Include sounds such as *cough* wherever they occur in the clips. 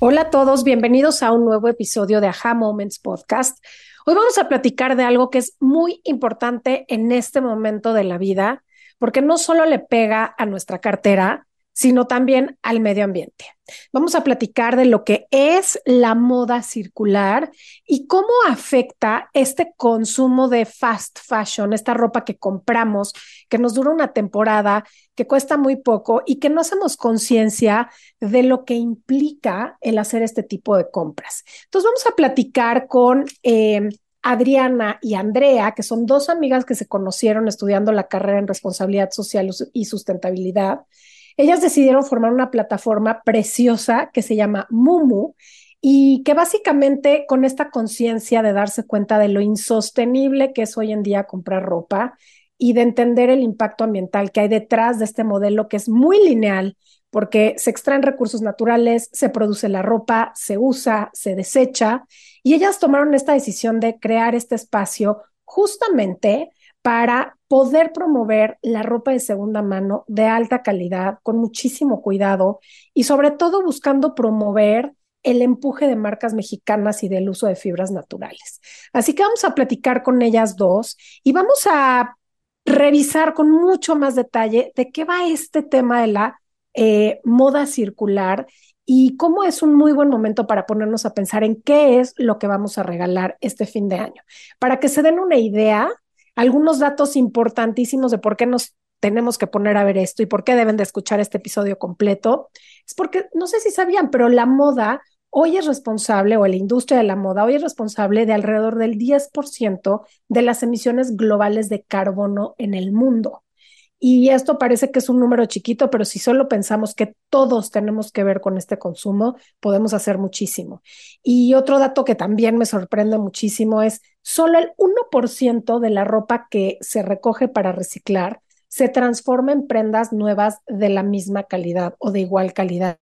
Hola a todos, bienvenidos a un nuevo episodio de Aha Moments Podcast. Hoy vamos a platicar de algo que es muy importante en este momento de la vida, porque no solo le pega a nuestra cartera, sino también al medio ambiente. Vamos a platicar de lo que es la moda circular y cómo afecta este consumo de fast fashion, esta ropa que compramos, que nos dura una temporada, que cuesta muy poco y que no hacemos conciencia de lo que implica el hacer este tipo de compras. Entonces vamos a platicar con... Eh, Adriana y Andrea, que son dos amigas que se conocieron estudiando la carrera en responsabilidad social y sustentabilidad, ellas decidieron formar una plataforma preciosa que se llama Mumu y que básicamente con esta conciencia de darse cuenta de lo insostenible que es hoy en día comprar ropa y de entender el impacto ambiental que hay detrás de este modelo que es muy lineal, porque se extraen recursos naturales, se produce la ropa, se usa, se desecha, y ellas tomaron esta decisión de crear este espacio justamente para poder promover la ropa de segunda mano de alta calidad, con muchísimo cuidado y sobre todo buscando promover el empuje de marcas mexicanas y del uso de fibras naturales. Así que vamos a platicar con ellas dos y vamos a revisar con mucho más detalle de qué va este tema de la eh, moda circular y cómo es un muy buen momento para ponernos a pensar en qué es lo que vamos a regalar este fin de año. Para que se den una idea, algunos datos importantísimos de por qué nos tenemos que poner a ver esto y por qué deben de escuchar este episodio completo, es porque no sé si sabían, pero la moda hoy es responsable, o la industria de la moda hoy es responsable de alrededor del 10% de las emisiones globales de carbono en el mundo. Y esto parece que es un número chiquito, pero si solo pensamos que todos tenemos que ver con este consumo, podemos hacer muchísimo. Y otro dato que también me sorprende muchísimo es solo el 1% de la ropa que se recoge para reciclar se transforma en prendas nuevas de la misma calidad o de igual calidad.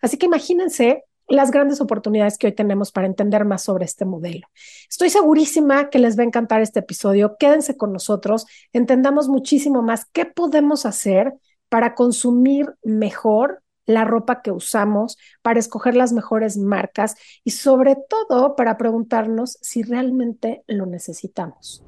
Así que imagínense las grandes oportunidades que hoy tenemos para entender más sobre este modelo. Estoy segurísima que les va a encantar este episodio. Quédense con nosotros, entendamos muchísimo más qué podemos hacer para consumir mejor la ropa que usamos, para escoger las mejores marcas y sobre todo para preguntarnos si realmente lo necesitamos.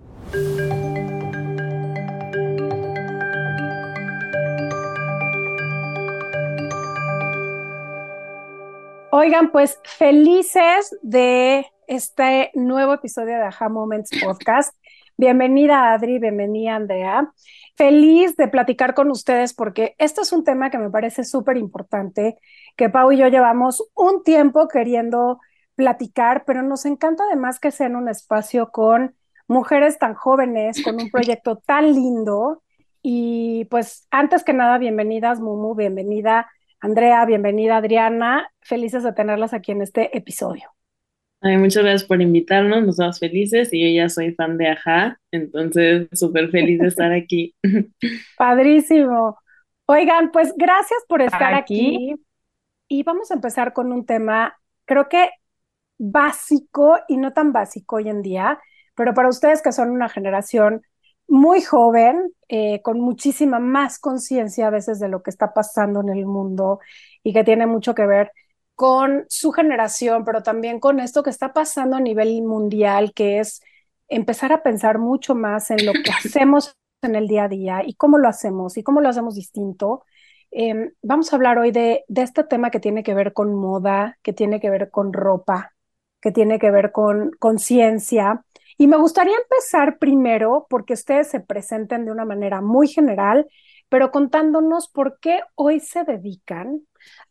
Oigan, pues felices de este nuevo episodio de Aha Moments Podcast. Bienvenida Adri, bienvenida Andrea. Feliz de platicar con ustedes porque este es un tema que me parece súper importante, que Pau y yo llevamos un tiempo queriendo platicar, pero nos encanta además que sea en un espacio con mujeres tan jóvenes, con un proyecto tan lindo. Y pues antes que nada, bienvenidas Mumu, bienvenida Andrea, bienvenida Adriana, felices de tenerlas aquí en este episodio. Ay, muchas gracias por invitarnos, nos estamos felices y yo ya soy fan de Aja, entonces súper feliz de estar aquí. *laughs* Padrísimo. Oigan, pues gracias por estar aquí. Y vamos a empezar con un tema, creo que básico y no tan básico hoy en día, pero para ustedes que son una generación muy joven, eh, con muchísima más conciencia a veces de lo que está pasando en el mundo y que tiene mucho que ver con su generación, pero también con esto que está pasando a nivel mundial, que es empezar a pensar mucho más en lo que *laughs* hacemos en el día a día y cómo lo hacemos y cómo lo hacemos distinto. Em, vamos a hablar hoy de, de este tema que tiene que ver con moda, que tiene que ver con ropa, que tiene que ver con conciencia y me gustaría empezar primero porque ustedes se presenten de una manera muy general, pero contándonos por qué hoy se dedican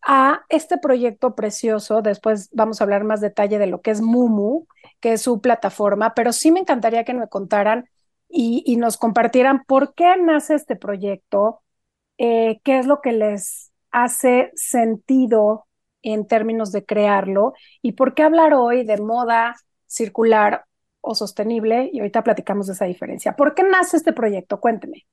a este proyecto precioso. Después vamos a hablar más detalle de lo que es Mumu, que es su plataforma, pero sí me encantaría que me contaran y, nos compartieran por qué nace este proyecto, eh, qué es lo que les hace sentido en términos de crearlo y por qué hablar hoy de moda circular o sostenible y ahorita platicamos de esa diferencia. ¿Por qué nace este proyecto? Cuénteme.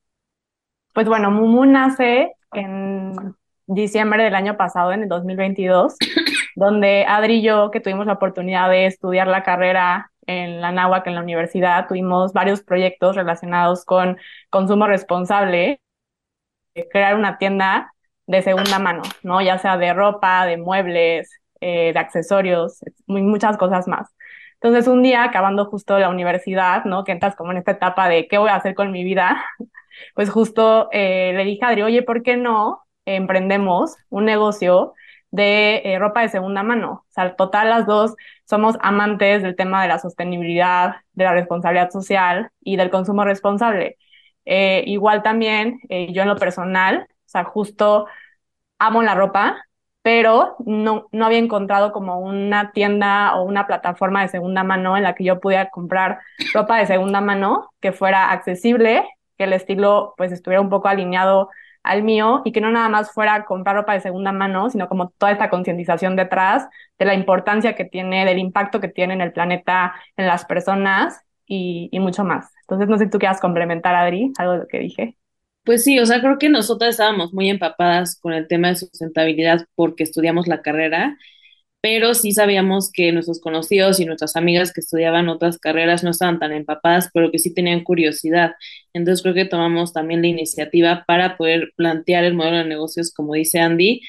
Pues bueno, Mumu nace en diciembre del año pasado, en el 2022, *coughs* donde Adri y yo, que tuvimos la oportunidad de estudiar la carrera en la NAWAC, en la universidad, tuvimos varios proyectos relacionados con consumo responsable, crear una tienda de segunda mano, ¿no? Ya sea de ropa, de muebles, eh, de accesorios, muchas cosas más. Entonces, un día, acabando justo la universidad, ¿no? Que entras como en esta etapa de qué voy a hacer con mi vida, *laughs* pues justo eh, le dije a Adri, oye, ¿por qué no emprendemos un negocio de eh, ropa de segunda mano? O sea, total, las dos somos amantes del tema de la sostenibilidad, de la responsabilidad social y del consumo responsable. Eh, igual también, yo en lo personal, o sea, justo amo la ropa, pero no, no había encontrado como una tienda o una plataforma de segunda mano en la que yo pudiera comprar ropa de segunda mano que fuera accesible, que el estilo pues estuviera un poco alineado al mío y que no nada más fuera comprar ropa de segunda mano, sino como toda esta concientización detrás de la importancia que tiene, del impacto que tiene en el planeta, en las personas y, mucho más. Entonces, no sé si tú quieras complementar, Adri, algo de lo que dije. Pues sí, o sea, creo que nosotras estábamos muy empapadas con el tema de sustentabilidad porque estudiamos la carrera, pero sí sabíamos que nuestros conocidos y nuestras amigas que estudiaban otras carreras no estaban tan empapadas, pero que sí tenían curiosidad. Entonces creo que tomamos también la iniciativa para poder plantear el modelo de negocios, como dice Andy,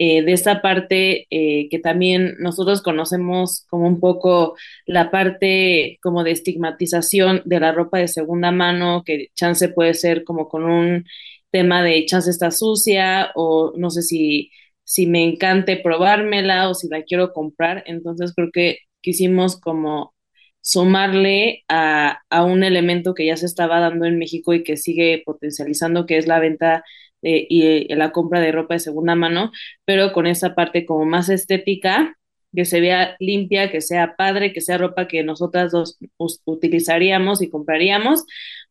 eh, de esta parte eh, que también nosotros conocemos como un poco la parte como de estigmatización de la ropa de segunda mano, que chance puede ser como con un tema de chance está sucia o no sé si, si me encante probármela o si la quiero comprar. Entonces creo que quisimos como sumarle a, a un elemento que ya se estaba dando en México y que sigue potencializando, que es la venta y la compra de ropa de segunda mano, pero con esa parte como más estética, que se vea limpia, que sea padre, que sea ropa que nosotras dos utilizaríamos y compraríamos,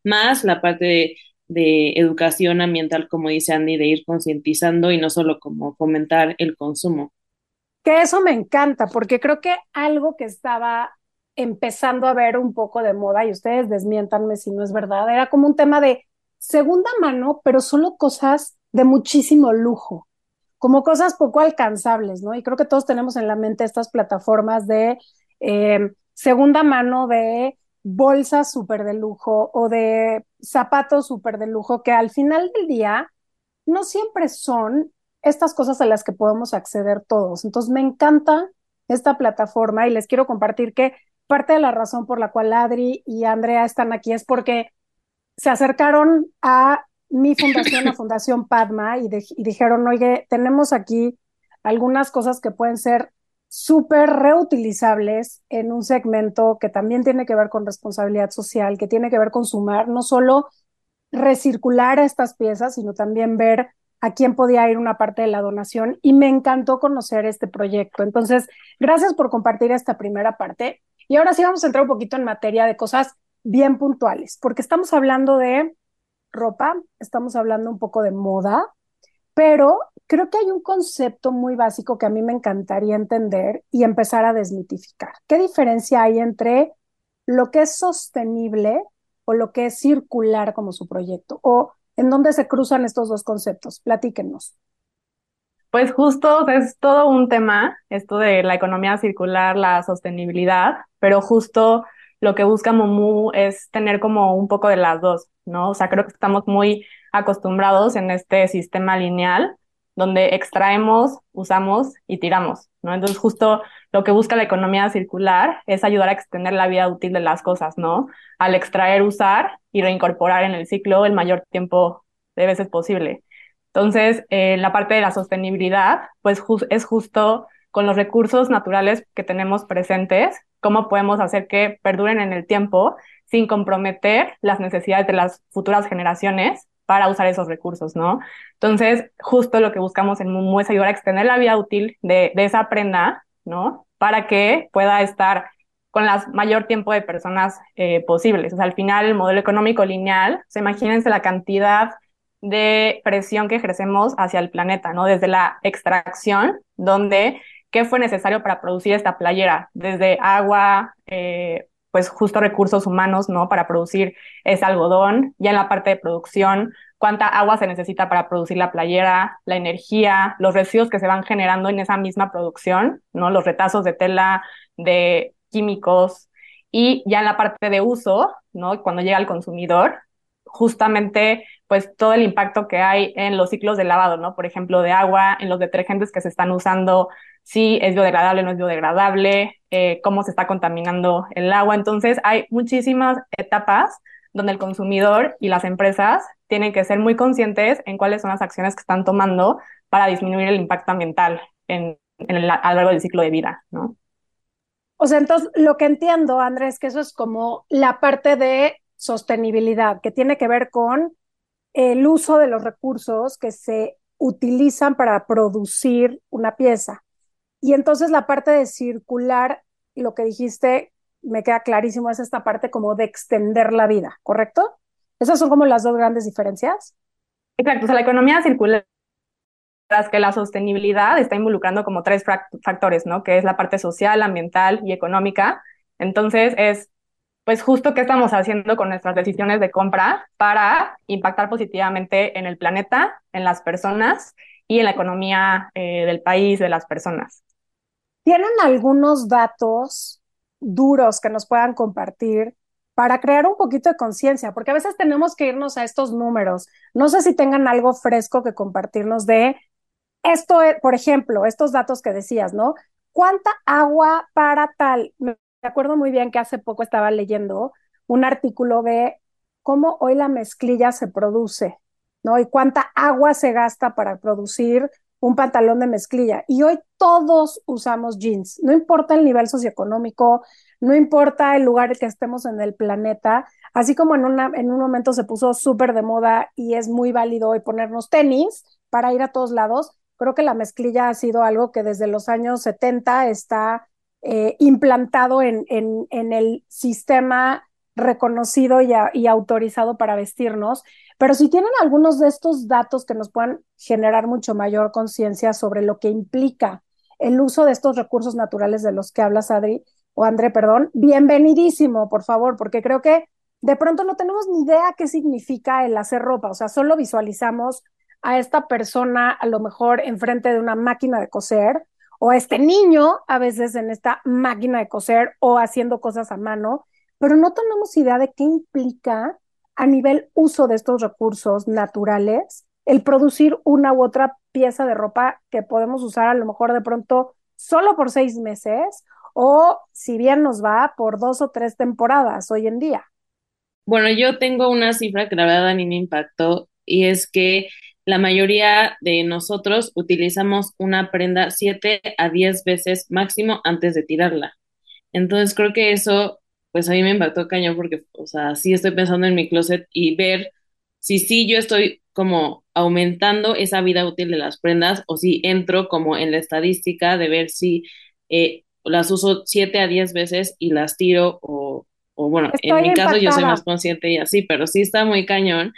más la parte de, de educación ambiental, como dice Andy, de ir concientizando y no solo como fomentar el consumo. Que eso me encanta, porque creo que algo que estaba empezando a ver un poco de moda, y ustedes desmiéntanme si no es verdad, era como un tema de segunda mano, pero solo cosas de muchísimo lujo, como cosas poco alcanzables, ¿no? Y creo que todos tenemos en la mente estas plataformas de eh, segunda mano de bolsas súper de lujo o de zapatos súper de lujo que al final del día no siempre son estas cosas a las que podemos acceder todos. Entonces me encanta esta plataforma y les quiero compartir que parte de la razón por la cual Adri y Andrea están aquí es porque se acercaron a mi fundación, la *laughs* Fundación Padma, y, dijeron, oye, tenemos aquí algunas cosas que pueden ser súper reutilizables en un segmento que también tiene que ver con responsabilidad social, que tiene que ver con sumar, no solo recircular estas piezas, sino también ver a quién podía ir una parte de la donación. Y me encantó conocer este proyecto. Entonces, gracias por compartir esta primera parte. Y ahora sí vamos a entrar un poquito en materia de cosas bien puntuales, porque estamos hablando de ropa, estamos hablando un poco de moda, pero creo que hay un concepto muy básico que a mí me encantaría entender y empezar a desmitificar. ¿Qué diferencia hay entre lo que es sostenible o lo que es circular como su proyecto? ¿O en dónde se cruzan estos dos conceptos? Platíquenos. Pues justo es todo un tema, esto de la economía circular, la sostenibilidad, pero justo lo que busca Momu es tener como un poco de las dos, ¿no? O sea, creo que estamos muy acostumbrados en este sistema lineal donde extraemos, usamos y tiramos, ¿no? Entonces, justo lo que busca la economía circular es ayudar a extender la vida útil de las cosas, ¿no? Al extraer, usar y reincorporar en el ciclo el mayor tiempo de veces posible. Entonces, eh, la parte de la sostenibilidad, pues es justo con los recursos naturales que tenemos presentes, cómo podemos hacer que perduren en el tiempo sin comprometer las necesidades de las futuras generaciones para usar esos recursos, ¿no? Entonces, justo lo que buscamos en Mumu es ayudar a extender la vida útil de, esa prenda, ¿no? Para que pueda estar con el mayor tiempo de personas eh, posibles. O sea, al final, el modelo económico lineal, se imagínense la cantidad de presión que ejercemos hacia el planeta, ¿no? Desde la extracción, donde qué fue necesario para producir esta playera, desde agua, eh, pues justo recursos humanos, ¿no? Para producir ese algodón, ya en la parte de producción, cuánta agua se necesita para producir la playera, la energía, los residuos que se van generando en esa misma producción, ¿no? Los retazos de tela, de químicos, y ya en la parte de uso, ¿no? Cuando llega al consumidor, justamente pues todo el impacto que hay en los ciclos de lavado, ¿no? Por ejemplo, de agua, en los detergentes que se están usando, si es biodegradable o no es biodegradable, eh, cómo se está contaminando el agua. Entonces, hay muchísimas etapas donde el consumidor y las empresas tienen que ser muy conscientes en cuáles son las acciones que están tomando para disminuir el impacto ambiental en, el, a lo largo del ciclo de vida, ¿no? O sea, entonces lo que entiendo, Andrés, que eso es como la parte de sostenibilidad, que tiene que ver con el uso de los recursos que se utilizan para producir una pieza. Y entonces la parte de circular, lo que dijiste, me queda clarísimo, es esta parte como de extender la vida, ¿correcto? Esas son como las dos grandes diferencias. Exacto, o sea, la economía circular es que la sostenibilidad está involucrando como tres factores, ¿no? Que es la parte social, ambiental y económica. Entonces es pues justo qué estamos haciendo con nuestras decisiones de compra para impactar positivamente en el planeta, en las personas y en la economía eh, del país, de las personas. ¿Tienen algunos datos duros que nos puedan compartir para crear un poquito de conciencia? Porque a veces tenemos que irnos a estos números. No sé si tengan algo fresco que compartirnos de esto, por ejemplo, estos datos que decías, ¿no? ¿Cuánta agua para tal? Me acuerdo muy bien que hace poco estaba leyendo un artículo de cómo hoy la mezclilla se produce, ¿no? Y cuánta agua se gasta para producir un pantalón de mezclilla. Y hoy todos usamos jeans, no importa el nivel socioeconómico, no importa el lugar que estemos en el planeta, así como en, una, en un momento se puso súper de moda y es muy válido hoy ponernos tenis para ir a todos lados, creo que la mezclilla ha sido algo que desde los años 70 está eh, implantado en, en, el sistema reconocido y, autorizado para vestirnos, pero si tienen algunos de estos datos que nos puedan generar mucho mayor conciencia sobre lo que implica el uso de estos recursos naturales de los que hablas, Adri, o André, perdón, bienvenidísimo, por favor, porque creo que de pronto no tenemos ni idea qué significa el hacer ropa, o sea, solo visualizamos a esta persona a lo mejor enfrente de una máquina de coser, o este niño a veces en esta máquina de coser o haciendo cosas a mano, pero no tenemos idea de qué implica a nivel uso de estos recursos naturales el producir una u otra pieza de ropa que podemos usar a lo mejor de pronto solo por seis meses o si bien nos va por dos o tres temporadas hoy en día. Bueno, yo tengo una cifra que la verdad a me impactó y es que la mayoría de nosotros utilizamos una prenda 7 a 10 veces máximo antes de tirarla. Entonces creo que eso, pues a mí me impactó cañón porque, o sea, sí estoy pensando en mi closet y ver si sí yo estoy como aumentando esa vida útil de las prendas o si entro como en la estadística de ver si eh, las uso 7 a 10 veces y las tiro o, o bueno, en mi caso yo soy más consciente y así, pero sí está muy cañón.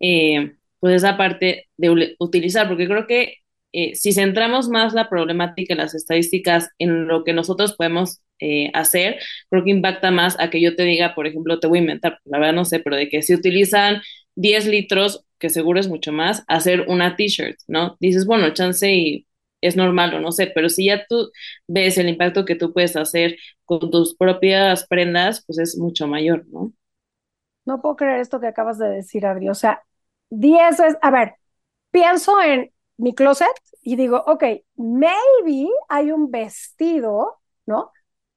Eh, pues esa parte de utilizar, porque creo que eh, si centramos más la problemática en las estadísticas en lo que nosotros podemos eh, hacer, creo que impacta más a que yo te diga, por ejemplo, te voy a inventar, la verdad no sé, pero de que si utilizan 10 litros, que seguro es mucho más, hacer una t-shirt, ¿no? Dices, bueno, chance y es normal o no sé, pero si ya tú ves el impacto que tú puedes hacer con tus propias prendas, pues es mucho mayor, ¿no? No puedo creer esto que acabas de decir, Adri. O sea, 10 es, a ver, pienso en mi closet y digo, ok, maybe hay un vestido, ¿no?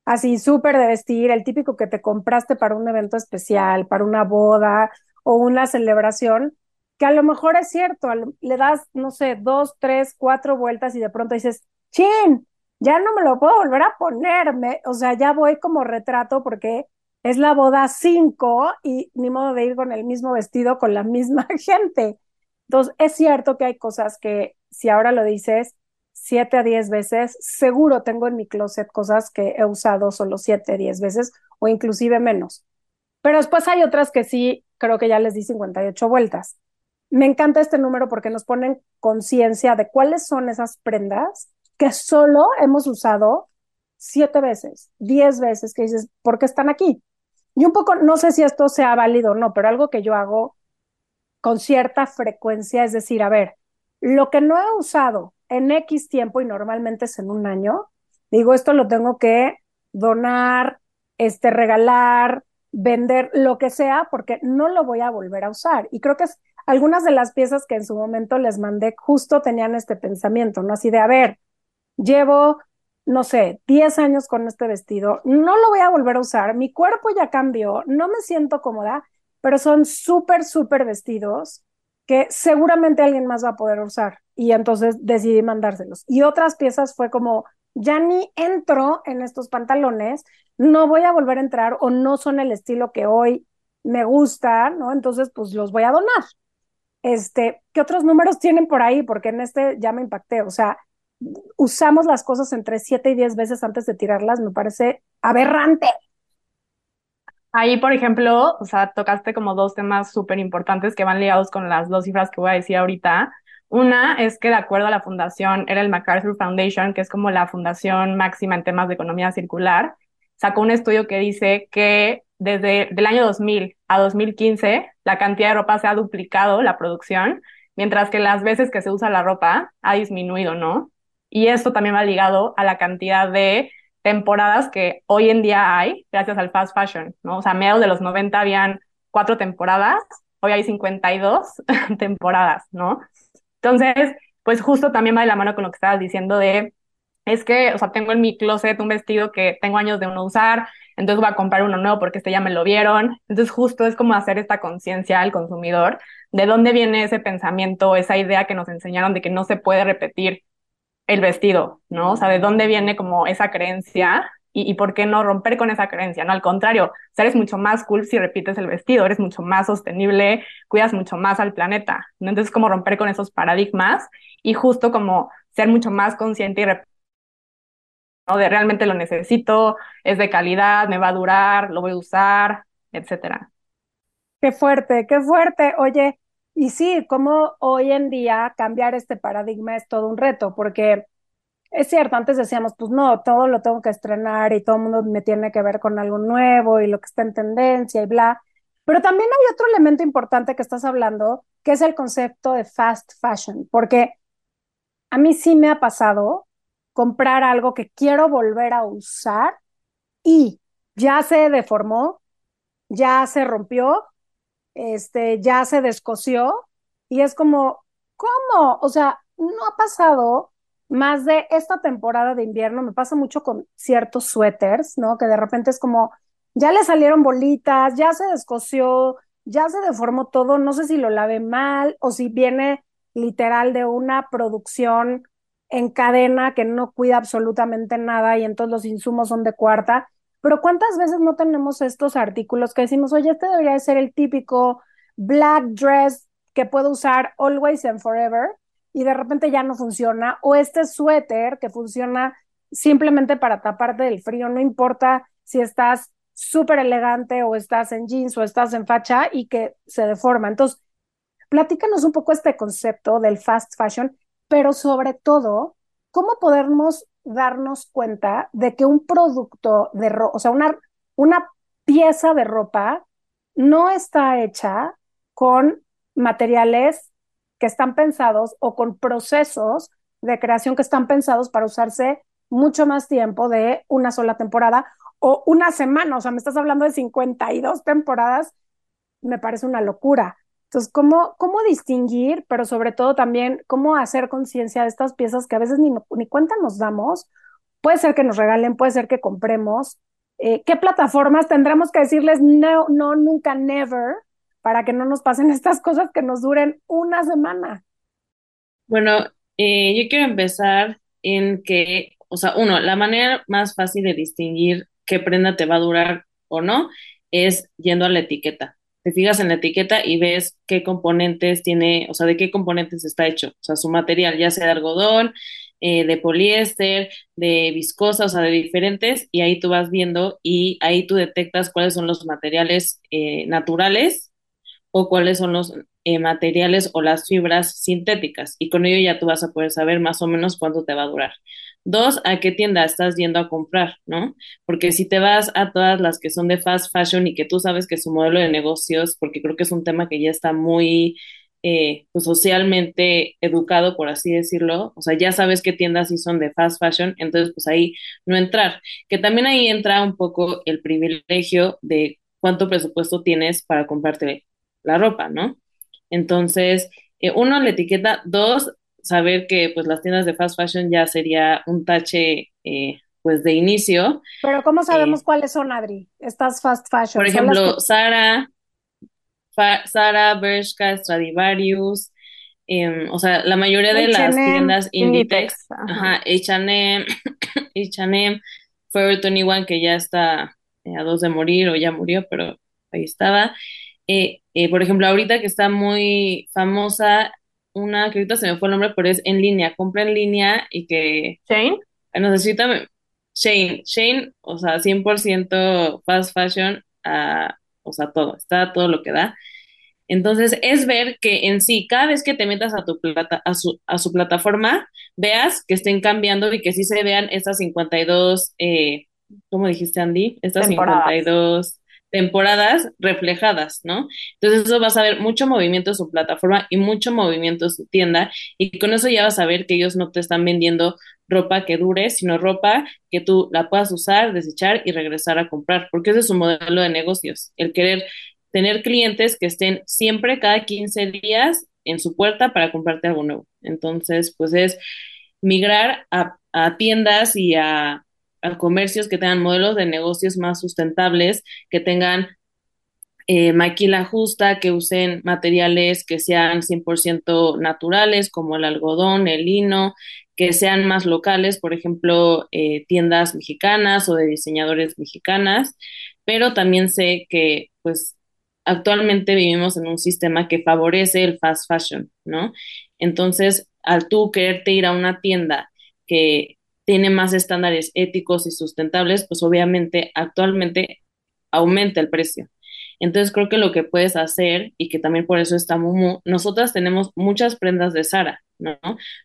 Así súper de vestir, el típico que te compraste para un evento especial, para una boda o una celebración, que a lo mejor es cierto, le das, no sé, dos, tres, cuatro vueltas y de pronto dices, chin, ya no me lo puedo volver a ponerme, o sea, ya voy como retrato porque es la boda 5 y ni modo de ir con el mismo vestido con la misma *laughs* gente. Entonces, es cierto que hay cosas que si ahora lo dices 7 a 10 veces, seguro tengo en mi closet cosas que he usado solo 7 a 10 veces o inclusive menos. Pero después hay otras que sí, creo que ya les di 58 vueltas. Me encanta este número porque nos ponen conciencia de cuáles son esas prendas que solo hemos usado siete veces, diez veces, que dices, ¿por qué están aquí? Y un poco, no sé si esto sea válido o no, pero algo que yo hago con cierta frecuencia es decir, a ver, lo que no he usado en X tiempo y normalmente es en un año, digo, esto lo tengo que donar, este, regalar, vender, lo que sea, porque no lo voy a volver a usar. Y creo que algunas de las piezas que en su momento les mandé justo tenían este pensamiento, ¿no? Así de, a ver, llevo, no sé, 10 años con este vestido, no lo voy a volver a usar, mi cuerpo ya cambió, no me siento cómoda, pero son súper, súper vestidos que seguramente alguien más va a poder usar. Y entonces decidí mandárselos. Y otras piezas fue como, ya ni entro en estos pantalones, no voy a volver a entrar o no son el estilo que hoy me gusta, ¿no? Entonces, pues los voy a donar. Este, ¿qué otros números tienen por ahí? Porque en este ya me impacté, o sea, usamos las cosas entre siete y diez veces antes de tirarlas, me parece aberrante. Ahí, por ejemplo, o sea, tocaste como dos temas súper importantes que van ligados con las dos cifras que voy a decir ahorita. Una es que de acuerdo a la fundación, era el MacArthur Foundation, que es como la fundación máxima en temas de economía circular, sacó un estudio que dice que desde el año 2000 a 2015 la cantidad de ropa se ha duplicado, la producción, mientras que las veces que se usa la ropa ha disminuido, ¿no? Y esto también va ligado a la cantidad de temporadas que hoy en día hay gracias al fast fashion, ¿no? O sea, a mediados de los 90 habían cuatro temporadas, hoy hay 52 *laughs* temporadas, ¿no? Entonces, pues justo también va de la mano con lo que estabas diciendo de es que, o sea, tengo en mi closet un vestido que tengo años de no usar, entonces voy a comprar uno nuevo porque este ya me lo vieron. Entonces justo es como hacer esta conciencia al consumidor de dónde viene ese pensamiento, esa idea que nos enseñaron de que no se puede repetir el vestido, ¿no? O sea, de dónde viene como esa creencia y, y, por qué no romper con esa creencia, ¿no? Al contrario, o eres mucho más cool si repites el vestido, eres mucho más sostenible, cuidas mucho más al planeta, ¿no? Entonces, como romper con esos paradigmas y justo como ser mucho más consciente y de realmente lo necesito, es de calidad, me va a durar, lo voy a usar, etcétera. Qué fuerte, qué fuerte. Oye, y sí, como hoy en día cambiar este paradigma es todo un reto, porque es cierto, antes decíamos, pues no, todo lo tengo que estrenar y todo el mundo me tiene que ver con algo nuevo y lo que está en tendencia y bla. Pero también hay otro elemento importante que estás hablando, que es el concepto de fast fashion, porque a mí sí me ha pasado comprar algo que quiero volver a usar y ya se deformó, ya se rompió, este, ya se descosió y es como, ¿cómo? O sea, no ha pasado más de esta temporada de invierno, me pasa mucho con ciertos suéteres, ¿no? Que de repente es como, ya le salieron bolitas, ya se descosió, ya se deformó todo, no sé si lo lavé mal o si viene literal de una producción en cadena que no cuida absolutamente nada y entonces los insumos son de cuarta. Pero ¿cuántas veces no tenemos estos artículos que decimos, oye, este debería ser el típico black dress que puedo usar always and forever y de repente ya no funciona? O este suéter que funciona simplemente para taparte del frío, no importa si estás súper elegante o estás en jeans o estás en facha y que se deforma. Entonces, platícanos un poco este concepto del fast fashion pero sobre todo, ¿cómo podemos darnos cuenta de que un producto de ropa, o sea, una, una pieza de ropa no está hecha con materiales que están pensados o con procesos de creación que están pensados para usarse mucho más tiempo de una sola temporada o una semana, o sea, me estás hablando de 52 temporadas, me parece una locura. Entonces, ¿cómo, cómo distinguir, pero sobre todo también cómo hacer conciencia de estas piezas que a veces ni, ni cuenta nos damos? Puede ser que nos regalen, puede ser que compremos. Eh, ¿Qué plataformas tendremos que decirles no, no, nunca, never, para que no nos pasen *laughs* estas cosas que nos duren una semana? Bueno, eh, yo quiero empezar en que, o sea, uno, la manera más fácil de distinguir qué prenda te va a durar o no es yendo a la etiqueta te fijas en la etiqueta y ves qué componentes tiene, o sea, de qué componentes está hecho, o sea, su material, ya sea de algodón, eh, de poliéster, de viscosa, o sea, de diferentes, y ahí tú vas viendo y ahí tú detectas cuáles son los materiales eh, naturales o cuáles son los eh, materiales o las fibras sintéticas, y con ello ya tú vas a poder saber más o menos cuánto te va a durar. Dos, a qué tienda estás yendo a comprar, ¿no? Porque si te vas a todas las que son de fast fashion y que tú sabes que su modelo de negocios, porque creo que es un tema que ya está muy eh, pues socialmente educado, por así decirlo, o sea, ya sabes qué tiendas sí son de fast fashion, entonces pues ahí no entrar, que también ahí entra un poco el privilegio de cuánto presupuesto tienes para comprarte la ropa, ¿no? Entonces, eh, uno, la etiqueta, dos, saber que pues las tiendas de fast fashion ya sería un tache eh, pues de inicio. Pero ¿cómo sabemos cuáles son, Adri? Estas fast fashion. Por ejemplo, Sara, Sara, Bershka, Stradivarius, em, o sea, la mayoría de las tiendas Inditex, H&M, H&M, Forever 21 que ya está eh, a dos de morir o ya murió, pero ahí estaba. Eh, eh, por ejemplo, ahorita que está muy famosa, una que ahorita se me fue el nombre, pero es en línea, compra en línea y que... Shane. Necesita... Shane, Shane, o sea, 100% fast fashion, a o sea, todo, está todo lo que da. Entonces, es ver que en sí, cada vez que te metas a tu plata, a su, a su plataforma, veas que estén cambiando y que sí se vean estas 52, eh, ¿cómo dijiste, Andy? Estas 52 temporadas reflejadas, ¿no? Entonces eso vas a ver mucho movimiento en su plataforma y mucho movimiento en su tienda y con eso ya vas a ver que ellos no te están vendiendo ropa que dure, sino ropa que tú la puedas usar, desechar y regresar a comprar, porque ese es su modelo de negocios, el querer tener clientes que estén siempre cada 15 días en su puerta para comprarte algo nuevo. Entonces, pues es migrar a, a tiendas y a a comercios que tengan modelos de negocios más sustentables, que tengan eh, maquila justa, que usen materiales que sean 100% naturales, como el algodón, el lino, que sean más locales, por ejemplo, eh, tiendas mexicanas o de diseñadores mexicanas, pero también sé que, pues, actualmente vivimos en un sistema que favorece el fast fashion, ¿no? Entonces, al tú quererte ir a una tienda que tiene más estándares éticos y sustentables, pues obviamente actualmente aumenta el precio. Entonces creo que lo que puedes hacer, y que también por eso está Mumu, nosotras tenemos muchas prendas de Sara, ¿no?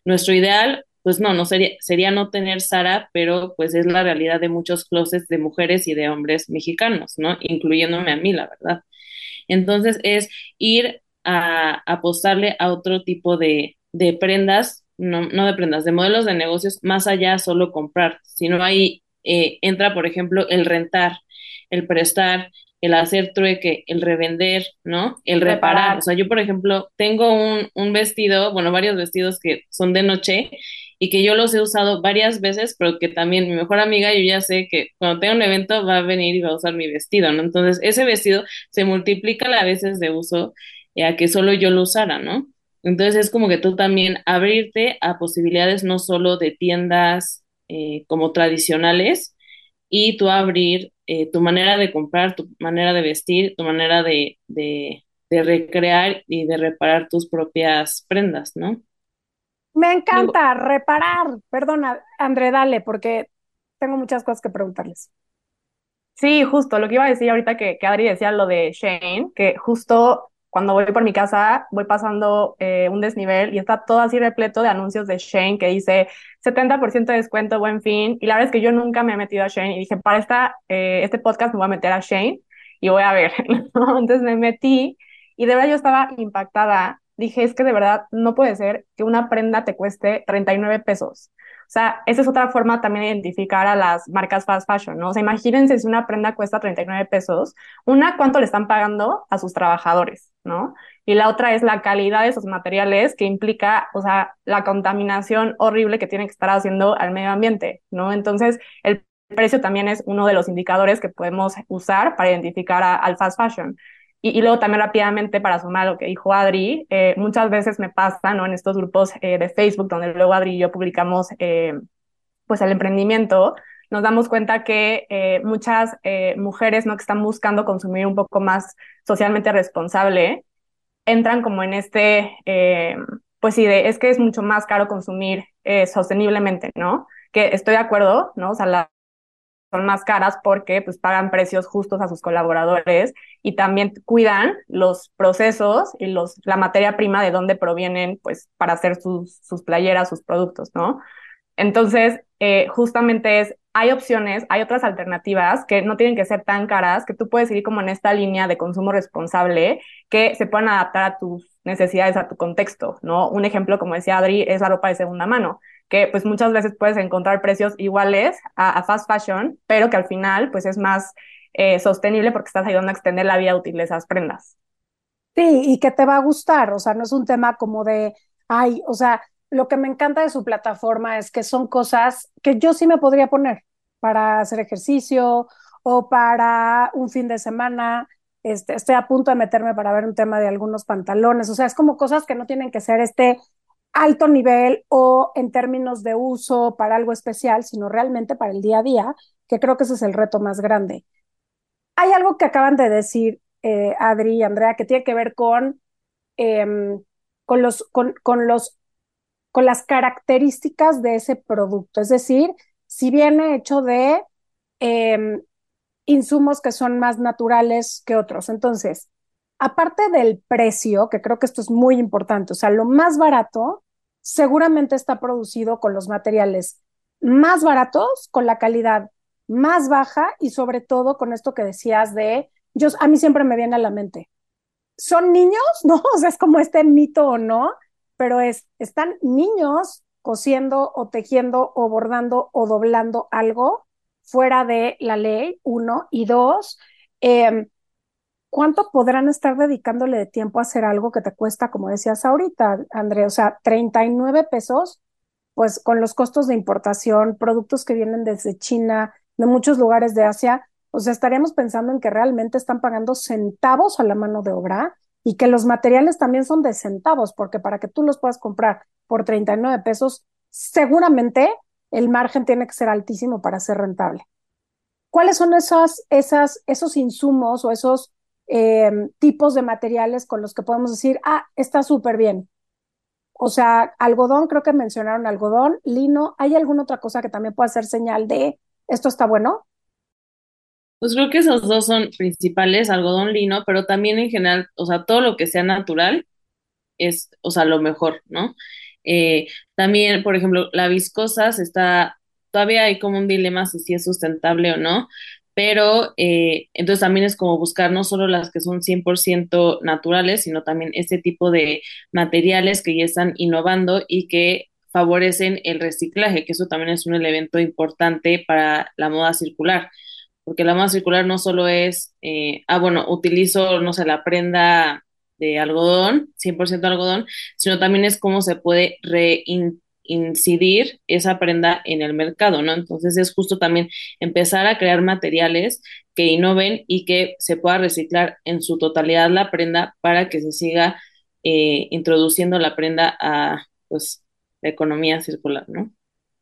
Nuestro ideal, pues no, no sería, sería no tener Sara, pero pues es la realidad de muchos closets de mujeres y de hombres mexicanos, ¿no? Incluyéndome a mí, la verdad. Entonces es ir a apostarle a otro tipo de, de prendas no, no de prendas, de modelos de negocios más allá solo comprar, sino ahí eh, entra, por ejemplo, el rentar, el prestar, el hacer trueque, el revender, ¿no? El reparar. O sea, yo, por ejemplo, tengo un, un vestido, bueno, varios vestidos que son de noche y que yo los he usado varias veces, pero que también mi mejor amiga, yo ya sé que cuando tenga un evento va a venir y va a usar mi vestido, ¿no? Entonces, ese vestido se multiplica a veces de uso eh, a que solo yo lo usara, ¿no? Entonces es como que tú también abrirte a posibilidades no solo de tiendas eh, como tradicionales y tú abrir eh, tu manera de comprar, tu manera de vestir, tu manera de, de, recrear y de reparar tus propias prendas, ¿no? Me encanta reparar. Perdona, André, dale, porque tengo muchas cosas que preguntarles. Sí, justo lo que iba a decir ahorita que, que Adri decía lo de Shane, que justo cuando voy por mi casa, voy pasando eh, un desnivel y está todo así repleto de anuncios de Shane que dice 70% de descuento, buen fin. Y la verdad es que yo nunca me he metido a Shane y dije, para esta, eh, este podcast me voy a meter a Shane y voy a ver. *laughs* Entonces me metí y de verdad yo estaba impactada. Dije, es que de verdad no puede ser que una prenda te cueste 39 pesos. O sea, esa es otra forma también de identificar a las marcas fast fashion, ¿no? O sea, imagínense si una prenda cuesta 39 pesos, una, ¿cuánto le están pagando a sus trabajadores, ¿no? Y la otra es la calidad de esos materiales que implica, o sea, la contaminación horrible que tiene que estar haciendo al medio ambiente, ¿no? Entonces, el precio también es uno de los indicadores que podemos usar para identificar al fast fashion. Y, luego también rápidamente para sumar lo que dijo Adri, eh, muchas veces me pasa, ¿no? En estos grupos eh, de Facebook donde luego Adri y yo publicamos, eh, pues el emprendimiento, nos damos cuenta que muchas mujeres, ¿no? Que están buscando consumir un poco más socialmente responsable, entran como en este, pues sí, es que es mucho más caro consumir sosteniblemente, ¿no? Que estoy de acuerdo, ¿no? O sea, la, son más caras porque pues pagan precios justos a sus colaboradores y también cuidan los procesos y los, la materia prima de dónde provienen pues para hacer sus, sus playeras, sus productos, ¿no? Entonces, eh, justamente es, hay opciones, hay otras alternativas que no tienen que ser tan caras, que tú puedes ir como en esta línea de consumo responsable, que se puedan adaptar a tus necesidades, a tu contexto, ¿no? Un ejemplo, como decía Adri, es la ropa de segunda mano, que pues muchas veces puedes encontrar precios iguales a, fast fashion, pero que al final pues es más eh, sostenible porque estás ayudando a extender la vida útil de esas prendas. Sí, y que te va a gustar, o sea, no es un tema como de, ay, o sea, lo que me encanta de su plataforma es que son cosas que yo sí me podría poner para hacer ejercicio o para un fin de semana. Este, estoy a punto de meterme para ver un tema de algunos pantalones. O sea, es como cosas que no tienen que ser este alto nivel o en términos de uso para algo especial, sino realmente para el día a día, que creo que ese es el reto más grande. Hay algo que acaban de decir eh, Adri y Andrea que tiene que ver con, em, con, los, con, con los con las características de ese producto. Es decir, si viene hecho de em, insumos que son más naturales que otros. Entonces, aparte del precio, que creo que esto es muy importante, o sea, lo más barato seguramente está producido con los materiales más baratos, con la calidad más baja y sobre todo con esto que decías de, yo, a mí siempre me viene a la mente, son niños, *laughs* ¿no? O sea, es como este mito o no, pero es, están niños cosiendo o tejiendo o bordando o doblando algo fuera de la ley, uno, y dos, em, ¿cuánto podrán estar dedicándole de tiempo a hacer algo que te cuesta, como decías ahorita, André? O sea, 39 pesos, pues con los costos de importación, productos que vienen desde China, de muchos lugares de Asia, o sea, estaríamos pensando en que realmente están pagando centavos a la mano de obra y que los materiales también son de centavos, porque para que tú los puedas comprar por 39 pesos, seguramente el margen tiene que ser altísimo para ser rentable. ¿Cuáles son esas, esas, esos insumos o esos eh, tipos de materiales con los que podemos decir, ah, está súper bien? O sea, algodón, creo que mencionaron algodón, lino, ¿hay alguna otra cosa que también pueda ser señal de esto está bueno? Pues creo que esos dos son principales, algodón, lino, pero también en general, o sea, todo lo que sea natural es, o sea, lo mejor, ¿no? Eh, también, por ejemplo, la viscosa se está, todavía hay como un dilema si es sustentable o no, pero eh, entonces también es como buscar no solo las que son 100% naturales, sino también este tipo de materiales que ya están innovando y que favorecen el reciclaje, que eso también es un elemento importante para la moda circular porque la moda circular no solo es, eh, ah, bueno, utilizo, no sé, la prenda de algodón, 100% algodón, sino también es cómo se puede reincidir esa prenda en el mercado, ¿no? Entonces es justo también empezar a crear materiales que innoven y que se pueda reciclar en su totalidad la prenda para que se siga eh, introduciendo la prenda a, pues, la economía circular, ¿no?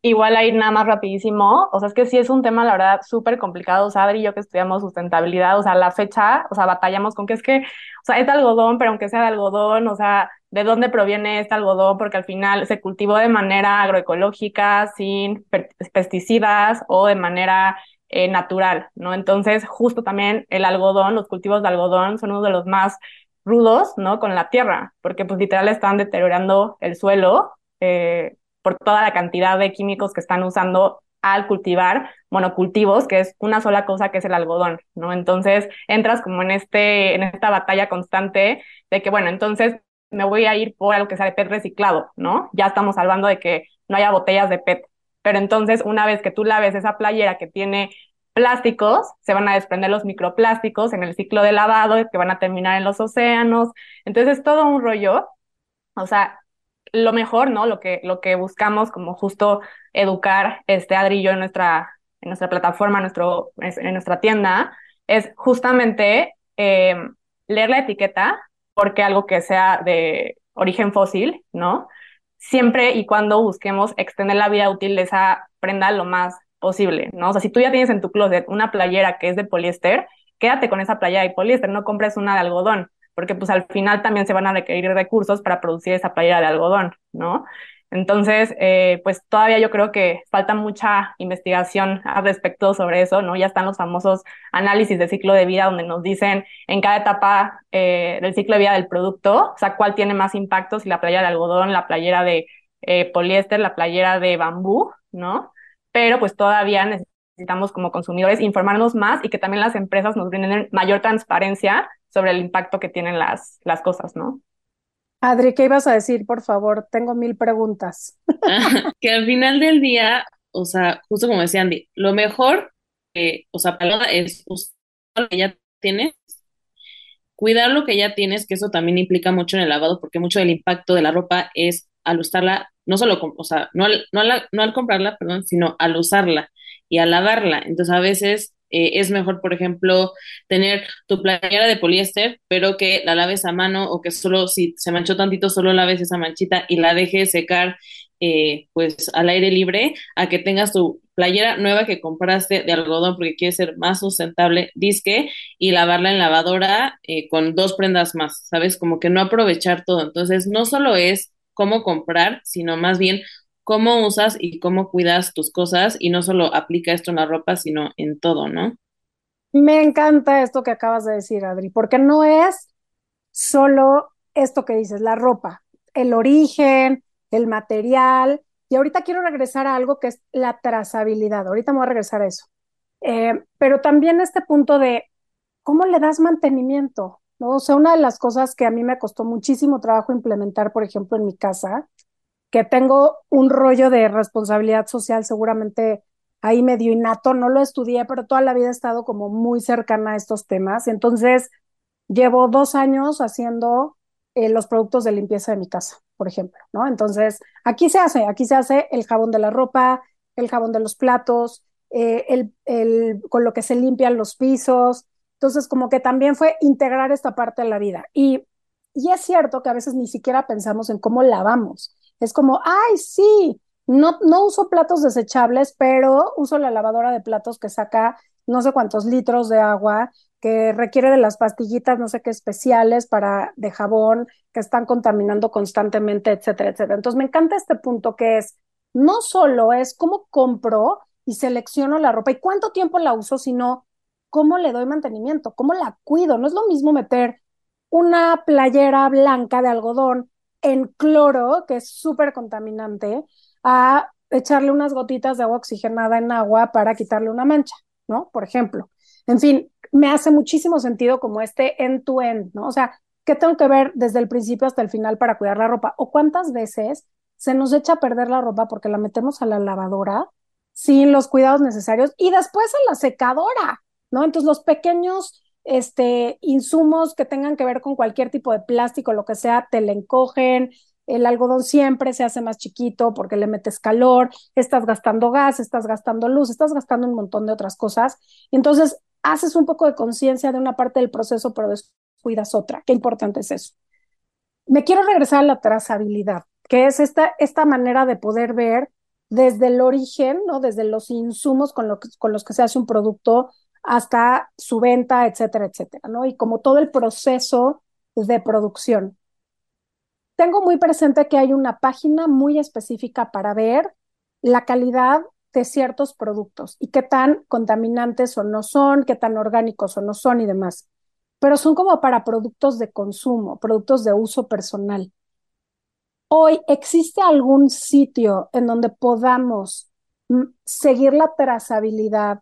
Igual a ir nada más rapidísimo, o sea, es que sí es un tema, la verdad, súper complicado, o Adri y yo que estudiamos sustentabilidad, o sea, la fecha, o sea, batallamos con que es que, o sea, es de algodón, pero aunque sea de algodón, o sea, ¿de dónde proviene este algodón? Porque al final se cultivó de manera agroecológica, sin pesticidas o de manera eh, natural, ¿no? Entonces, justo también el algodón, los cultivos de algodón son uno de los más rudos, ¿no? Con la tierra, porque pues literal están deteriorando el suelo, eh, por toda la cantidad de químicos que están usando al cultivar monocultivos, que es una sola cosa que es el algodón, ¿no? Entonces entras como en este, en esta batalla constante de que, bueno, entonces me voy a ir por algo que sea de PET reciclado, ¿no? Ya estamos hablando de que no haya botellas de PET. Pero entonces, una vez que tú laves esa playera que tiene plásticos, se van a desprender los microplásticos en el ciclo de lavado que van a terminar en los océanos. Entonces, es todo un rollo. O sea, lo mejor, ¿no? Lo que, lo que buscamos como justo educar este Adri y yo en nuestra, en nuestra plataforma, nuestro, en nuestra tienda, es justamente em, leer la etiqueta, porque algo que sea de origen fósil, ¿no? Siempre y cuando busquemos extender la vida útil de esa prenda lo más posible, ¿no? O sea, si tú ya tienes en tu closet una playera que es de poliéster, quédate con esa playera de poliéster, no compres una de algodón, porque pues al final también se van a requerir recursos para producir esa playera de algodón, ¿no? Entonces, eh, pues todavía yo creo que falta mucha investigación al respecto sobre eso, ¿no? Ya están los famosos análisis de ciclo de vida donde nos dicen en cada etapa eh, del ciclo de vida del producto, o sea, cuál tiene más impacto, si la playera de algodón, la playera de eh, poliéster, la playera de bambú, ¿no? pero pues todavía necesitamos como consumidores informarnos más y que también las empresas nos brinden mayor transparencia sobre el impacto que tienen las, las cosas, ¿no? Adri, ¿qué ibas a decir? Por favor, tengo mil preguntas. *laughs* que al final del día, o sea, justo como decía Andy, lo mejor, o sea, es usar lo que ya tienes, cuidar lo que ya tienes, que eso también implica mucho en el lavado, porque mucho del impacto de la ropa es al usarla, no solo, o sea, no al, no, no al comprarla, perdón, sino al usarla y al lavarla. Entonces, a veces eh, es mejor, por ejemplo, tener tu playera de poliéster, pero que la laves a mano o que solo si se manchó tantito, solo laves esa manchita y la dejes secar eh, pues al aire libre, a que tengas tu playera nueva que compraste de algodón porque quieres ser más sustentable, disque, y lavarla en lavadora eh, con dos prendas más, ¿sabes? Como que no aprovechar todo. Entonces, no solo es cómo comprar, sino más bien cómo usas y cómo cuidas tus cosas y no solo aplica esto en la ropa, sino en todo, ¿no? Me encanta esto que acabas de decir, Adri, porque no es solo esto que dices, la ropa, el origen, el material. Y ahorita quiero regresar a algo que es la trazabilidad. Ahorita me voy a regresar a eso. Eh, pero también este punto de cómo le das mantenimiento, ¿no? O sea, una de las cosas que a mí me costó muchísimo trabajo implementar, por ejemplo, en mi casa, que tengo un rollo de responsabilidad social seguramente ahí medio innato, no lo estudié, pero toda la vida he estado como muy cercana a estos temas. Entonces, llevo dos años haciendo eh, los productos de limpieza de mi casa, por ejemplo, ¿no? Entonces, aquí se hace, aquí se hace el jabón de la ropa, el jabón de los platos, eh, el, el, con lo que se limpian los pisos. Entonces, como que también fue integrar esta parte de la vida. Y, y es cierto que a veces ni siquiera pensamos en cómo lavamos. Es como, ay, sí, no, no uso platos desechables, pero uso la lavadora de platos que saca no sé cuántos litros de agua, que requiere de las pastillitas, no sé qué especiales para de jabón, que están contaminando constantemente, etcétera, etcétera. Entonces me encanta este punto que es, no solo es cómo compro y selecciono la ropa y cuánto tiempo la uso, sino cómo le doy mantenimiento, cómo la cuido. No es lo mismo meter una playera blanca de algodón en cloro, que es súper contaminante, a echarle unas gotitas de agua oxigenada en agua para quitarle una mancha, ¿no? Por ejemplo. En fin, me hace muchísimo sentido como este end-to-end, ¿no? O sea, ¿qué tengo que ver desde el principio hasta el final para cuidar la ropa? ¿O cuántas veces se nos echa a perder la ropa porque la metemos a la lavadora sin los cuidados necesarios y después a la secadora, ¿no? Entonces los pequeños este, insumos que tengan que ver con cualquier tipo de plástico, lo que sea, te le encogen, el algodón siempre se hace más chiquito porque le metes calor, estás gastando gas, estás gastando luz, estás gastando un montón de otras cosas. Entonces, haces un poco de conciencia de una parte del proceso, pero descuidas otra. Qué importante es eso. Me quiero regresar a la trazabilidad, que es esta, esta manera de poder ver desde el origen, ¿no? desde los insumos con, lo con los que se hace un producto, hasta su venta, etcétera, etcétera, ¿no? Y como todo el proceso de producción. Tengo muy presente que hay una página muy específica para ver la calidad de ciertos productos y qué tan contaminantes o no son, qué tan orgánicos o no son y demás. Pero son como para productos de consumo, productos de uso personal. Hoy, ¿existe algún sitio en donde podamos mm, seguir la trazabilidad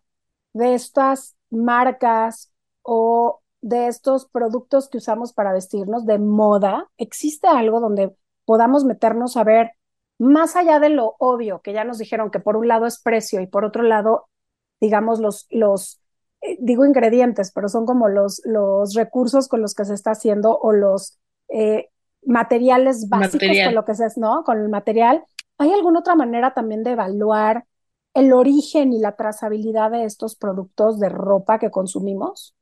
de estas marcas o de estos productos que usamos para vestirnos de moda, ¿existe algo donde podamos meternos a ver más allá de lo obvio que ya nos dijeron que por un lado es precio y por otro lado, digamos, los, los eh, digo ingredientes, pero son como los, los recursos con los que se está haciendo o los eh, materiales básicos con lo que se es, ¿no? Con el material. ¿Hay alguna otra manera también de evaluar el origen y la trazabilidad de estos productos de ropa que consumimos?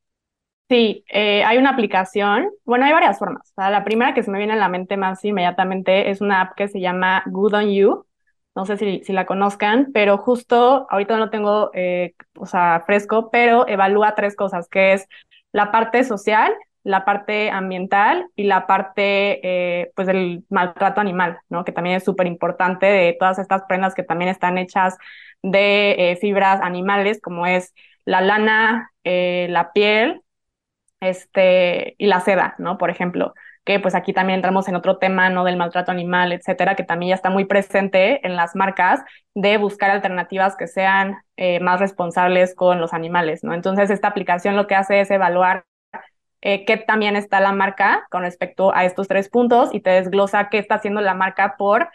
Sí, eh, hay una aplicación, bueno, hay varias formas. la primera que se me viene a la mente más inmediatamente es una app que se llama Good on You. No sé si, si la conozcan, pero justo ahorita no lo tengo, eh, o sea, fresco, pero evalúa tres cosas, que es la parte social, la parte ambiental y la parte, eh, pues, del maltrato animal, ¿no? Que también es súper importante de todas estas prendas que también están hechas de eh, fibras animales, como es la lana, eh, la piel, este, y la seda, ¿no? Por ejemplo. que pues aquí también entramos en otro tema, ¿no? Del maltrato animal, etcétera, que también ya está muy presente en las marcas de buscar alternativas que sean eh, más responsables con los animales, ¿no? Entonces, esta aplicación lo que hace es evaluar qué también está la marca con respecto a estos tres puntos y te desglosa qué está haciendo la marca por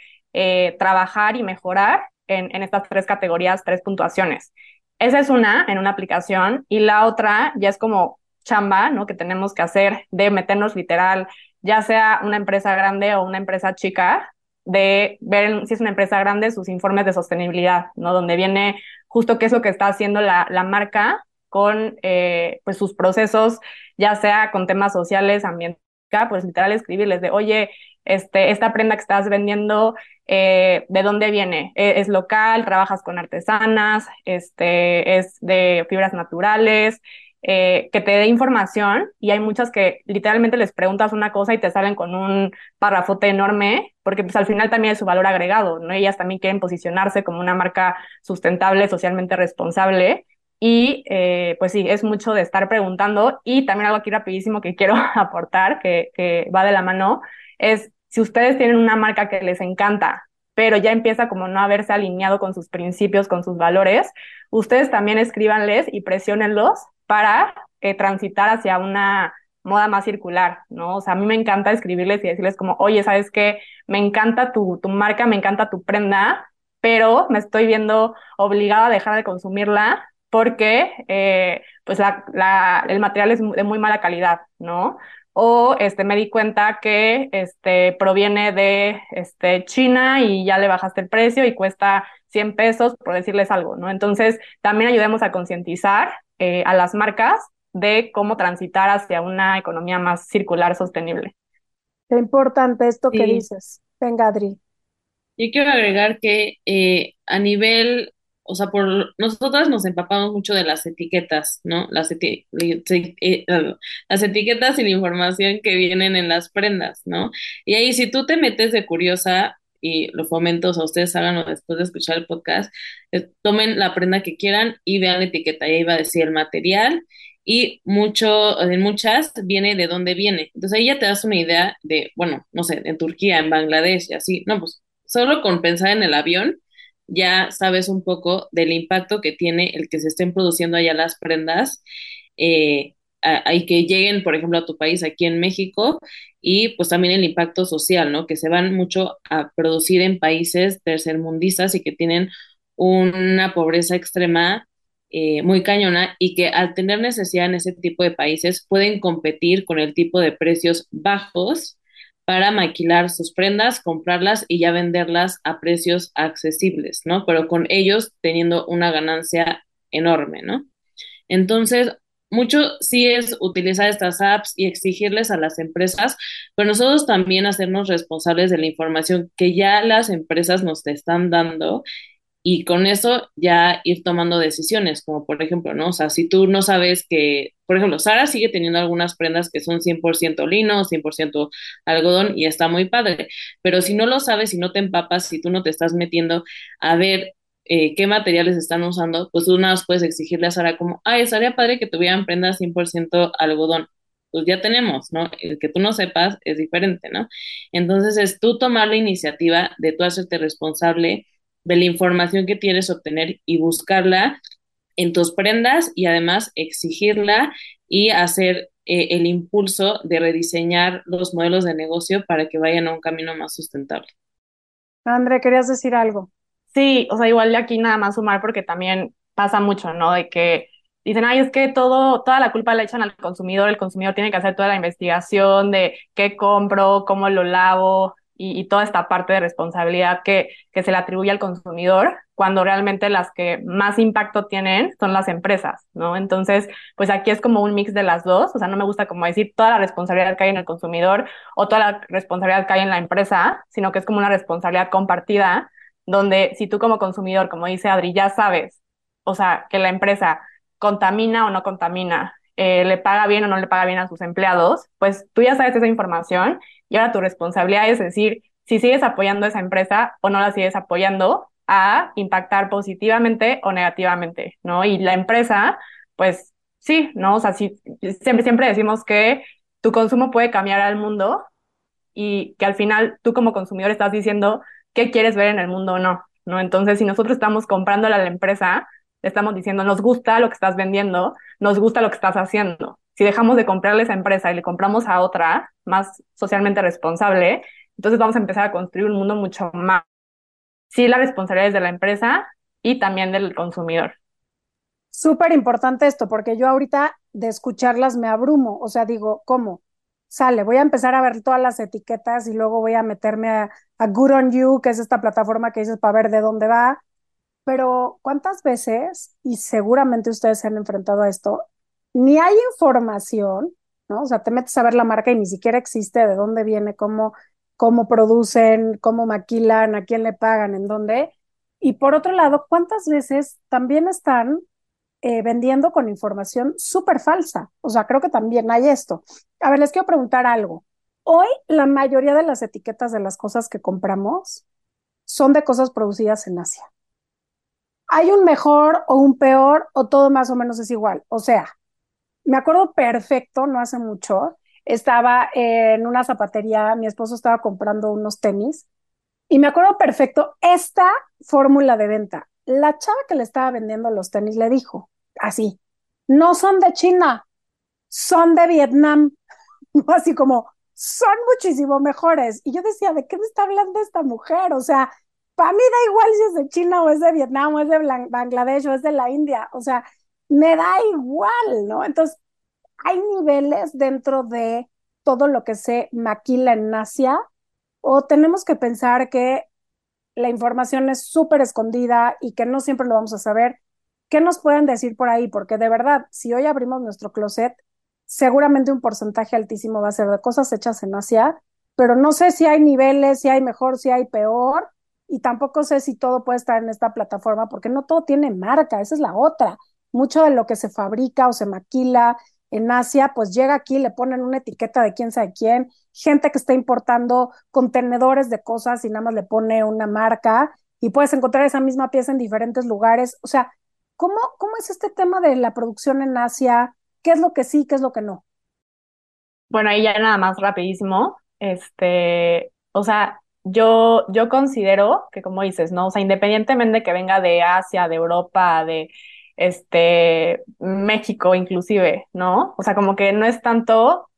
trabajar y mejorar en, estas tres categorías, tres puntuaciones. Esa es una en una aplicación y la otra ya es como chamba, ¿no? Que tenemos que hacer de meternos literal, ya sea una empresa grande o una empresa chica, de ver si es una empresa grande sus informes de sostenibilidad, ¿no? Donde viene justo qué es lo que está haciendo la, la marca con eh, pues sus procesos, ya sea con temas sociales, ambientales, pues literal escribirles de, oye, este, esta prenda que estás vendiendo, eh, ¿de dónde viene? ¿E-, ¿Es, local? ¿Trabajas con artesanas? Este, ¿Es de fibras naturales? Eh, que te dé información y hay muchas que literalmente les preguntas una cosa y te salen con un parrafote enorme, porque pues al final también es su valor agregado, ¿no? Ellas también quieren posicionarse como una marca sustentable, socialmente responsable. Y eh, pues sí, es mucho de estar preguntando. Y también algo aquí rapidísimo que quiero *laughs* aportar, que, que va de la mano, es si ustedes tienen una marca que les encanta, pero ya empieza como no haberse alineado con sus principios, con sus valores, ustedes también escríbanles y presionenlos para eh, transitar hacia una moda más circular, ¿no? O sea, a mí me encanta escribirles y decirles como, oye, ¿sabes qué? Me encanta tu, tu marca, me encanta tu prenda, pero me estoy viendo obligada a dejar de consumirla porque eh, pues la, el material es de muy mala calidad, ¿no? O este, me di cuenta que este, proviene de este, China y ya le bajaste el precio y cuesta 100 pesos, por decirles algo, ¿no? Entonces, también ayudemos a concientizar eh, a las marcas de cómo transitar hacia una economía más circular, sostenible. Qué importante esto que dices. Venga, Adri. Yo quiero agregar que eh, a nivel o sea, por nosotras nos empapamos mucho de las etiquetas, ¿no? Las, eti eh, las etiquetas y la información que vienen en las prendas, ¿no? Y ahí si tú te metes de curiosa y lo fomento, o sea, ustedes háganlo después de escuchar el podcast, eh, tomen la prenda que quieran y vean la etiqueta, ahí va a decir el material y mucho, en muchas viene de dónde viene. Entonces ahí ya te das una idea de, bueno, no sé, en Turquía, en Bangladesh y así, no, pues solo con pensar en el avión ya sabes un poco del impacto que tiene el que se estén produciendo allá las prendas eh, y que lleguen, por ejemplo, a tu país aquí en México y pues también el impacto social, ¿no? Que se van mucho a producir en países tercermundistas y que tienen una pobreza extrema eh, muy cañona y que al tener necesidad en ese tipo de países pueden competir con el tipo de precios bajos para maquilar sus prendas, comprarlas y ya venderlas a precios accesibles, ¿no? Pero con ellos teniendo una ganancia enorme, ¿no? Entonces, mucho sí es utilizar estas apps y exigirles a las empresas, pero nosotros también hacernos responsables de la información que ya las empresas nos están dando y con eso ya ir tomando decisiones, como por ejemplo, ¿no? O sea, si tú no sabes que, por ejemplo, Sara sigue teniendo algunas prendas que son 100% lino, 100% algodón y está muy padre, pero si no lo sabes, si no te empapas, si tú no te estás metiendo a ver eh, qué materiales están usando, pues tú nada más puedes exigirle a Sara como, ay, estaría padre que tuvieran prendas 100% algodón. Pues ya tenemos, ¿no? El que tú no sepas es diferente, ¿no? Entonces es tú tomar la iniciativa de tú hacerte responsable de la información que quieres obtener y buscarla en tus prendas y además exigirla y hacer eh, el impulso de rediseñar los modelos de negocio para que vayan a un camino más sustentable. André, ¿querías decir algo? Sí, o sea, igual de aquí nada más sumar porque también pasa mucho, ¿no? De que dicen, ay, es que todo, toda la culpa la echan al consumidor, el consumidor tiene que hacer toda la investigación de qué compro, cómo lo lavo, y, toda esta parte de responsabilidad que, que se le atribuye al consumidor, cuando realmente las que más impacto tienen son las empresas, ¿no? Entonces, pues aquí es como un mix de las dos, o sea, no me gusta como decir toda la responsabilidad que hay en el consumidor o toda la responsabilidad que hay en la empresa, sino que es como una responsabilidad compartida, donde si tú como consumidor, como dice Adri, ya sabes, o sea, que la empresa contamina o no contamina, eh, le paga bien o no le paga bien a sus empleados, pues tú ya sabes esa información y ahora tu responsabilidad es decir si sigues apoyando a esa empresa o no la sigues apoyando a impactar positivamente o negativamente, ¿no? Y la empresa, pues sí, ¿no? O sea, siempre, siempre decimos que tu consumo puede cambiar al mundo, y que al final tú como consumidor estás diciendo qué quieres ver en el mundo o no, ¿no? Entonces, si nosotros estamos comprándole a la empresa, le estamos diciendo, nos gusta lo que estás vendiendo, nos gusta lo que estás haciendo. Si dejamos de comprarle a esa empresa y le compramos a otra más socialmente responsable, entonces vamos a empezar a construir un mundo mucho más. Sí, la responsabilidad es de la empresa y también del consumidor. Súper importante esto, porque yo ahorita de escucharlas me abrumo, o sea, digo, ¿cómo? Sale, voy a empezar a ver todas las etiquetas y luego voy a meterme a, a Good on You, que es esta plataforma que dices para ver de dónde va, pero ¿cuántas veces, y seguramente ustedes se han enfrentado a esto, ni hay información, ¿no? O sea, te metes a ver la marca y ni siquiera existe de dónde viene, cómo, cómo producen, cómo maquilan, a quién le pagan, en dónde. Y por otro lado, ¿cuántas veces también están eh, vendiendo con información súper falsa? O sea, creo que también hay esto. A ver, les quiero preguntar algo. Hoy la mayoría de las etiquetas de las cosas que compramos son de cosas producidas en Asia hay un mejor o un peor o todo más o menos es igual. O sea, me acuerdo perfecto, no hace mucho, estaba en una zapatería, mi esposo estaba comprando unos tenis y me acuerdo perfecto esta fórmula de venta. La chava que le estaba vendiendo los tenis le dijo así, no son de China, son de Vietnam. *laughs* Así como, son muchísimo mejores. Y yo decía, ¿de qué me está hablando esta mujer? O sea, para mí da igual si es de China o es de Vietnam o es de Bangladesh o es de la India, o sea, me da igual, ¿no? Entonces, hay niveles dentro de todo lo que se maquila en Asia o tenemos que pensar que la información es súper escondida y que no siempre lo vamos a saber. ¿Qué nos pueden decir por ahí? Porque de verdad, si hoy abrimos nuestro closet, seguramente un porcentaje altísimo va a ser de cosas hechas en Asia, pero no sé si hay niveles, si hay mejor, si hay peor, y tampoco sé si todo puede estar en esta plataforma porque no todo tiene marca, esa es la otra. Mucho de lo que se fabrica o se maquila en Asia, pues llega aquí, le ponen una etiqueta de quién sabe quién, gente que está importando contenedores de cosas y nada más le pone una marca y puedes encontrar esa misma pieza en diferentes lugares. O sea, ¿cómo, cómo es este tema de la producción en Asia? ¿Qué es lo que sí, qué es lo que no? Bueno, ahí ya nada más rapidísimo. Este, o sea, yo, yo considero que, como dices, ¿no? O sea, independientemente que venga de Asia, de Europa, de este México inclusive, ¿no? O sea, como que no es tanto,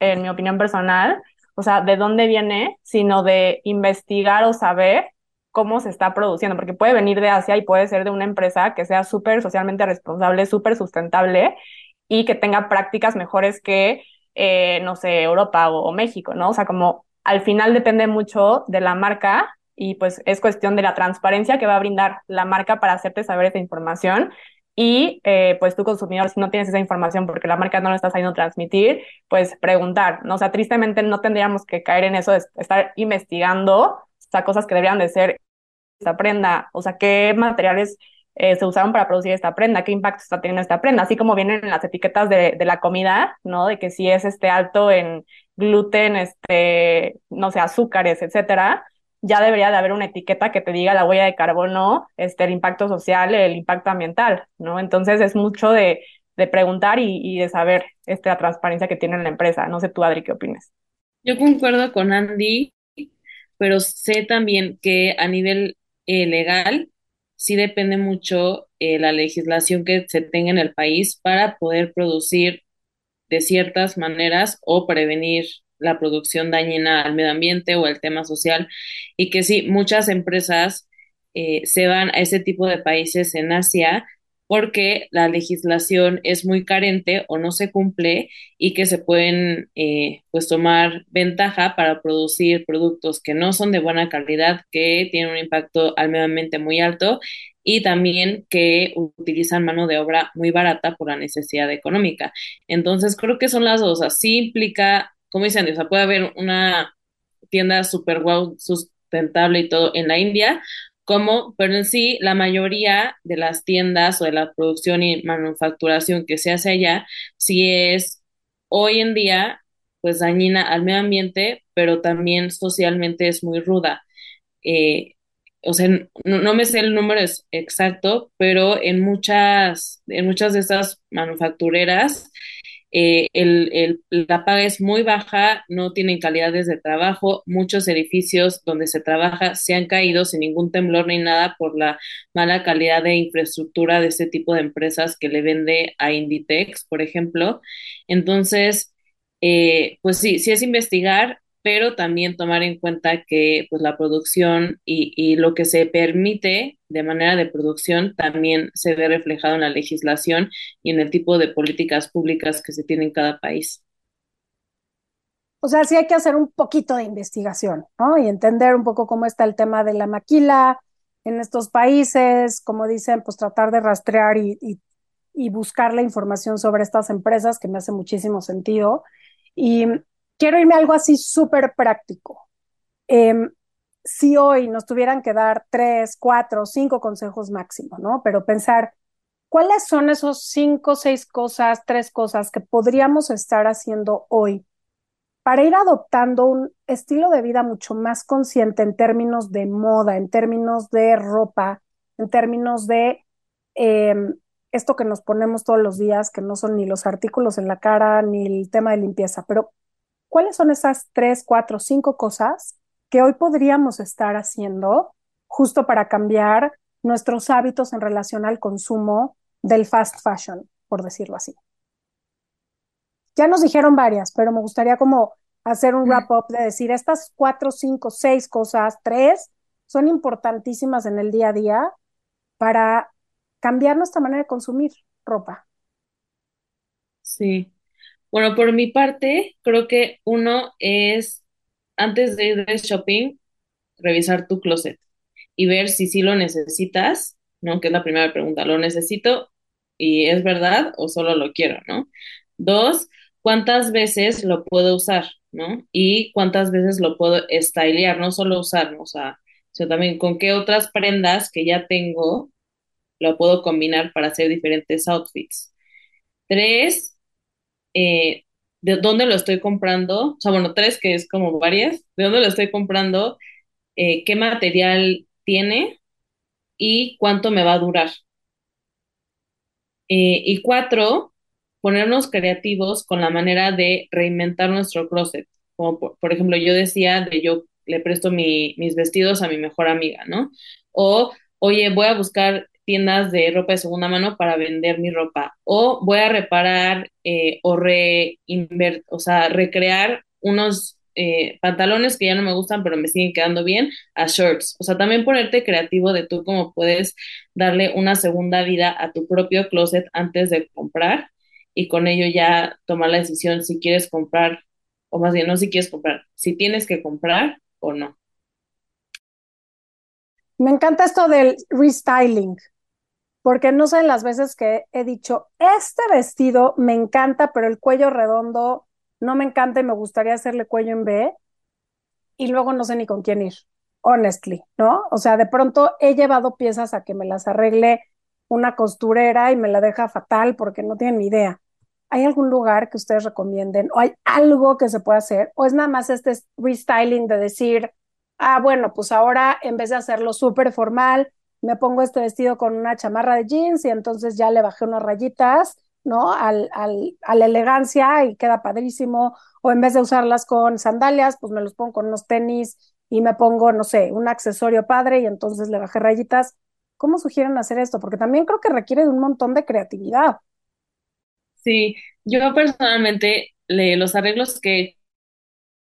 en mi opinión personal, o sea, de dónde viene, sino de investigar o saber cómo se está produciendo, porque puede venir de Asia y puede ser de una empresa que sea súper socialmente responsable, súper sustentable y que tenga prácticas mejores que, eh, no sé, Europa o, o México, ¿no? O sea, como al final depende mucho de la marca y pues es cuestión de la transparencia que va a brindar la marca para hacerte saber esa información y eh, pues tú consumidor, si no tienes esa información porque la marca no lo está sabiendo transmitir, pues preguntar, ¿no? O sea, tristemente no tendríamos que caer en eso de estar investigando, o cosas que deberían de ser esta prenda, o sea, qué materiales eh, se usaron para producir esta prenda, qué impacto está teniendo esta prenda, así como vienen en las etiquetas de, de la comida, ¿no? De que si es este alto en gluten, este, no sé, azúcares, etcétera, ya debería de haber una etiqueta que te diga la huella de carbono, este, el impacto social, el impacto ambiental, ¿no? Entonces es mucho de, de preguntar y, de saber este, la transparencia que tiene la empresa. No sé tú, Adri, ¿qué opinas? Yo concuerdo con Andy, pero sé también que a nivel eh, legal sí depende mucho eh, la legislación que se tenga en el país para poder producir de ciertas maneras o prevenir la producción dañina al medio ambiente o el tema social y que sí, muchas empresas eh, se van a ese tipo de países en Asia porque la legislación es muy carente o no se cumple y que se pueden eh, pues tomar ventaja para producir productos que no son de buena calidad, que tienen un impacto al medio ambiente muy alto y también que utilizan mano de obra muy barata por la necesidad económica. Entonces creo que son las dos, así implica, como dicen, o sea, puede haber una tienda super wow sustentable y todo en la India, como, pero en sí la mayoría de las tiendas o de la producción y manufacturación que se hace allá, sí es hoy en día pues dañina al medio ambiente, pero también socialmente es muy ruda. Eh, o sea, no, no, me sé el número exacto, pero en muchas, en muchas de estas manufactureras eh, el, la paga es muy baja, no tienen calidades de trabajo, muchos edificios donde se trabaja se han caído sin ningún temblor ni nada por la mala calidad de infraestructura de este tipo de empresas que le vende a Inditex, por ejemplo. Entonces, eh, pues sí, sí es investigar, pero también tomar en cuenta que pues la producción y, y, lo que se permite de manera de producción también se ve reflejado en la legislación y en el tipo de políticas públicas que se tiene en cada país. O sea, sí hay que hacer un poquito de investigación, ¿no? Y entender un poco cómo está el tema de la maquila en estos países, como dicen, pues tratar de rastrear y, y, y buscar la información sobre estas empresas, que me hace muchísimo sentido. Y quiero irme a algo así súper práctico. Eh, si hoy nos tuvieran que dar tres, cuatro, cinco consejos máximo, ¿no? Pero pensar, ¿cuáles son esos cinco, seis cosas, tres cosas que podríamos estar haciendo hoy para ir adoptando un estilo de vida mucho más consciente en términos de moda, en términos de ropa, en términos de eh, esto que nos ponemos todos los días, que no son ni los artículos en la cara, ni el tema de limpieza, pero ¿cuáles son esas tres, cuatro, cinco cosas que hoy podríamos estar haciendo justo para cambiar nuestros hábitos en relación al consumo del fast fashion, por decirlo así? Ya nos dijeron varias, pero me gustaría como hacer un wrap up de decir estas cuatro, cinco, seis cosas, tres, son importantísimas en el día a día para cambiar nuestra manera de consumir ropa. Sí, bueno, por mi parte, creo que uno es, antes de ir de shopping, revisar tu closet y ver si sí lo necesitas, ¿no? Que es la primera pregunta, ¿lo necesito y es verdad o solo lo quiero, ¿no? Dos, ¿cuántas veces lo puedo usar, ¿no? Y cuántas veces lo puedo stylear, no solo usar, o sea, sino también con qué otras prendas que ya tengo lo puedo combinar para hacer diferentes outfits. Tres, eh, de dónde lo estoy comprando, o sea, bueno, tres que es como varias, de dónde lo estoy comprando, eh, qué material tiene y cuánto me va a durar. Eh, y cuatro, ponernos creativos con la manera de reinventar nuestro closet. Como por, por ejemplo, yo decía de yo le presto mi, mis vestidos a mi mejor amiga, ¿no? O, oye, voy a buscar tiendas de ropa de segunda mano para vender mi ropa o voy a reparar eh, o reinver o sea, recrear unos eh, pantalones que ya no me gustan pero me siguen quedando bien a shorts. O sea, también ponerte creativo de tú cómo puedes darle una segunda vida a tu propio closet antes de comprar y con ello ya tomar la decisión si quieres comprar o más bien no si quieres comprar, si tienes que comprar o no. Me encanta esto del restyling, porque no sé las veces que he dicho, este vestido me encanta, pero el cuello redondo no me encanta y me gustaría hacerle cuello en B, y luego no sé ni con quién ir, honestly, ¿no? O sea, de pronto he llevado piezas a que me las arregle una costurera y me la deja fatal porque no tienen ni idea. ¿Hay algún lugar que ustedes recomienden? ¿O hay algo que se pueda hacer? ¿O es nada más este restyling de decir, ah, bueno, pues ahora en vez de hacerlo súper formal, me pongo este vestido con una chamarra de jeans y entonces ya le bajé unas rayitas, ¿no? Al, al, a la elegancia y queda padrísimo. O en vez de usarlas con sandalias, pues me los pongo con unos tenis y me pongo, no sé, un accesorio padre y entonces le bajé rayitas. ¿Cómo sugieren hacer esto? Porque también creo que requiere de un montón de creatividad. Sí, yo personalmente le, los arreglos que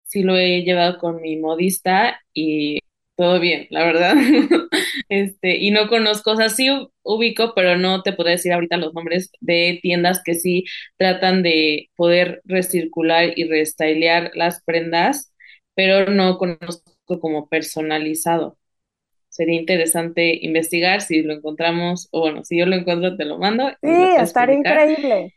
sí lo he llevado con mi modista y todo bien, la verdad. *laughs* este, y no conozco, o sea, sí ubico, pero no te puedo decir ahorita los nombres de tiendas que sí tratan de poder recircular y restylear las prendas, pero no conozco como personalizado. Sería interesante investigar si lo encontramos, o bueno, si yo lo encuentro, te lo mando. Sí, estaría increíble.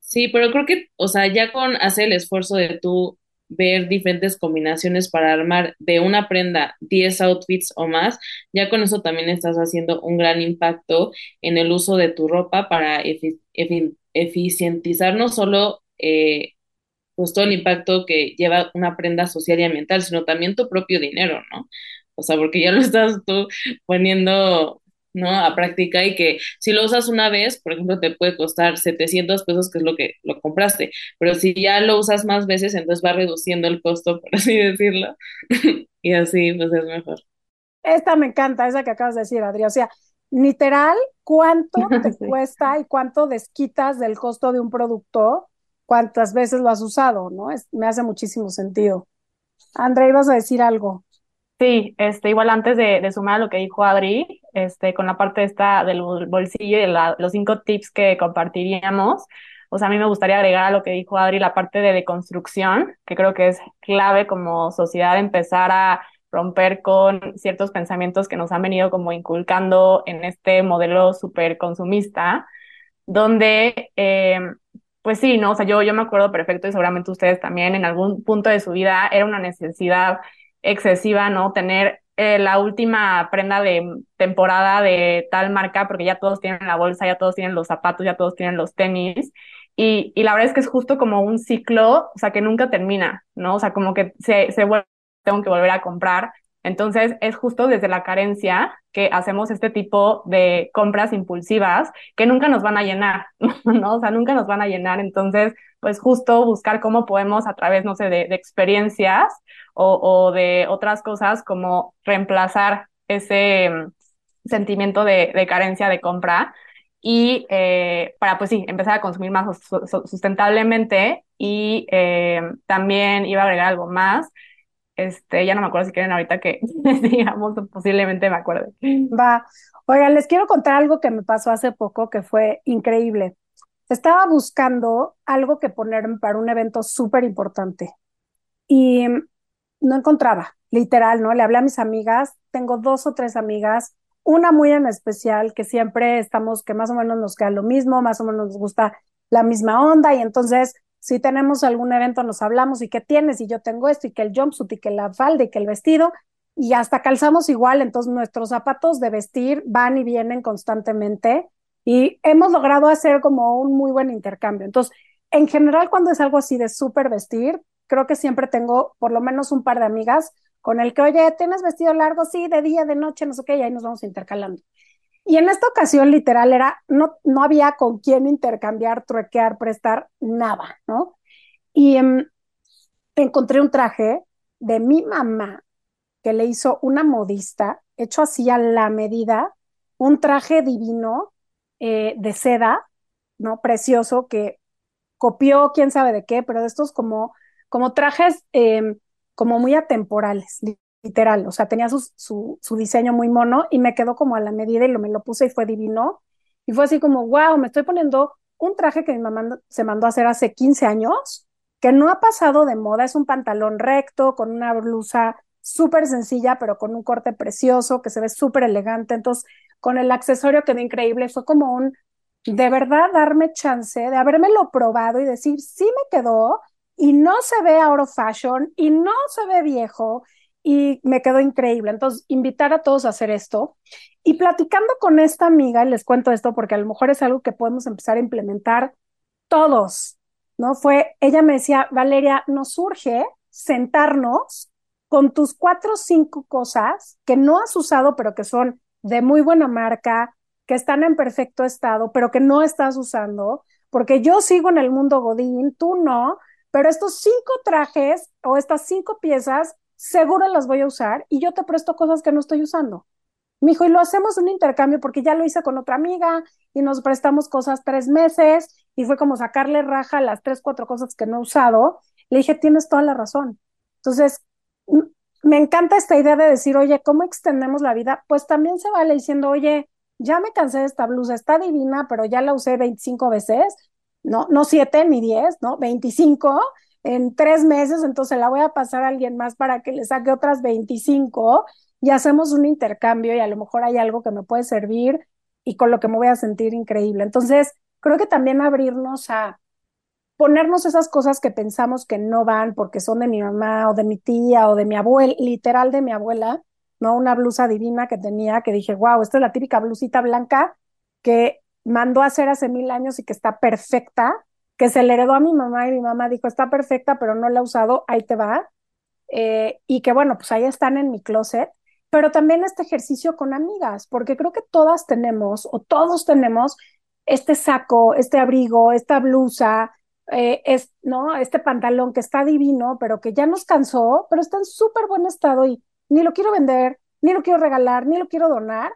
Sí, pero creo que, o sea, ya con hacer el esfuerzo de tú ver diferentes combinaciones para armar de una prenda 10 outfits o más, ya con eso también estás haciendo un gran impacto en el uso de tu ropa para eficientizar no solo eh, pues todo el impacto que lleva una prenda social y ambiental, sino también tu propio dinero, ¿no? O sea, porque ya lo estás tú poniendo ¿no? A práctica y que si lo usas una vez, por ejemplo, te puede costar 700 pesos, que es lo que lo compraste, pero si ya lo usas más veces, entonces va reduciendo el costo, *laughs* por así decirlo, y así pues es mejor. Esta me encanta, esa que acabas de decir, Adri, o sea, literal, ¿cuánto *laughs* te cuesta y cuánto desquitas del costo de un producto? ¿Cuántas veces lo has usado? ¿No? Es, me hace muchísimo sentido. André, ibas a decir algo. Sí, este, igual antes de, de, sumar a lo que dijo Adri, este, con la parte esta del bolsillo y la, los cinco tips que compartiríamos, o sea, a mí me gustaría agregar a lo que dijo Adri la parte de deconstrucción, que creo que es clave como sociedad empezar a romper con ciertos pensamientos que nos han venido como inculcando en este modelo súper consumista, donde, eh, pues sí, ¿no? O sea, yo, yo me acuerdo perfecto y seguramente ustedes también en algún punto de su vida era una necesidad excesiva, ¿no? Tener eh, la última prenda de temporada de tal marca, porque ya todos tienen la bolsa, ya todos tienen los zapatos, ya todos tienen los tenis. Y, y la verdad es que es justo como un ciclo, o sea, que nunca termina, ¿no? O sea, como que se, se tengo que volver a comprar. Entonces, es justo desde la carencia que hacemos este tipo de compras impulsivas que nunca nos van a llenar, *laughs* ¿no? O sea, nunca nos van a llenar. Entonces, pues justo buscar cómo podemos a través, no sé, de, experiencias o, de otras cosas como reemplazar ese mm, sentimiento de, de, carencia de compra y eh, para, pues sí, empezar a consumir más sustentablemente y eh, también iba a agregar algo más. Este, ya no me acuerdo si quieren ahorita que *laughs* digamos, posiblemente me acuerde. Va. Oigan, les quiero contar algo que me pasó hace poco que fue increíble. Estaba buscando algo que ponerme para un evento súper importante y no encontraba, literal, ¿no? Le hablé a mis amigas, tengo dos o tres amigas, una muy en especial que siempre estamos, que más o menos nos queda lo mismo, más o menos nos gusta la misma onda y entonces si tenemos algún evento nos hablamos y qué tienes y yo tengo esto y que el jumpsuit y que la falda y que el vestido y hasta calzamos igual, entonces nuestros zapatos de vestir van y vienen constantemente y hemos logrado hacer como un muy buen intercambio. Entonces, en general, cuando es algo así de súper vestir, creo que siempre tengo por lo menos un par de amigas con el que, oye, ¿tienes vestido largo? Sí, de día, de noche, no sé qué, y ahí nos vamos intercalando. Y en esta ocasión, literal, era, no, no había con quién intercambiar, truequear, prestar, nada, ¿no? Y um, encontré un traje de mi mamá que le hizo una modista, hecho así a la medida, un traje divino, eh, de seda, ¿no? Precioso, que copió quién sabe de qué, pero de estos como, como trajes eh, como muy atemporales, literal. O sea, tenía su, su, diseño muy mono y me quedó como a la medida y lo, me lo puse y fue divino. Y fue así como, wow, me estoy poniendo un traje que mi mamá se mandó a hacer hace 15 años, que no ha pasado de moda, es un pantalón recto con una blusa súper sencilla, pero con un corte precioso, que se ve súper elegante. Entonces, con el accesorio quedó increíble. Fue como un, de verdad, darme chance de habérmelo probado y decir, sí me quedó y no se ve out of fashion y no se ve viejo y me quedó increíble. Entonces, invitar a todos a hacer esto. Y platicando con esta amiga, les cuento esto porque a lo mejor es algo que podemos empezar a implementar todos, ¿no? Fue, ella me decía, Valeria, nos surge sentarnos con tus cuatro o cinco cosas que no has usado, pero que son de muy buena marca, que están en perfecto estado, pero que no estás usando, porque yo sigo en el mundo Godín, tú no, pero estos cinco trajes o estas cinco piezas seguro las voy a usar y yo te presto cosas que no estoy usando. Me dijo, y lo hacemos un intercambio porque ya lo hice con otra amiga y nos prestamos cosas tres meses y fue como sacarle raja las tres, cuatro cosas que no he usado. Le dije, tienes toda la razón. Entonces, me encanta esta idea de decir, oye, ¿cómo extendemos la vida? Pues también se vale diciendo, oye, ya me cansé de esta blusa, está divina, pero ya la usé 25 veces, no, no 7 ni 10, ¿no? 25 en tres meses, entonces la voy a pasar a alguien más para que le saque otras 25 y hacemos un intercambio y a lo mejor hay algo que me puede servir y con lo que me voy a sentir increíble. Entonces, creo que también abrirnos a ponernos esas cosas que pensamos que no van porque son de mi mamá o de mi tía o de mi abuela, literal de mi abuela, ¿no? Una blusa divina que tenía que dije, wow, esta es la típica blusita blanca que mandó a hacer hace mil años y que está perfecta, que se le heredó a mi mamá y mi mamá dijo, está perfecta, pero no la he usado, ahí te va. Eh, y que bueno, pues ahí están en mi closet. pero también este ejercicio con amigas, porque creo que todas tenemos o todos tenemos este saco, este abrigo, esta blusa, eh, es, ¿no? Este pantalón que está divino, pero que ya nos cansó, pero está en súper buen estado y ni lo quiero vender, ni lo quiero regalar, ni lo quiero donar,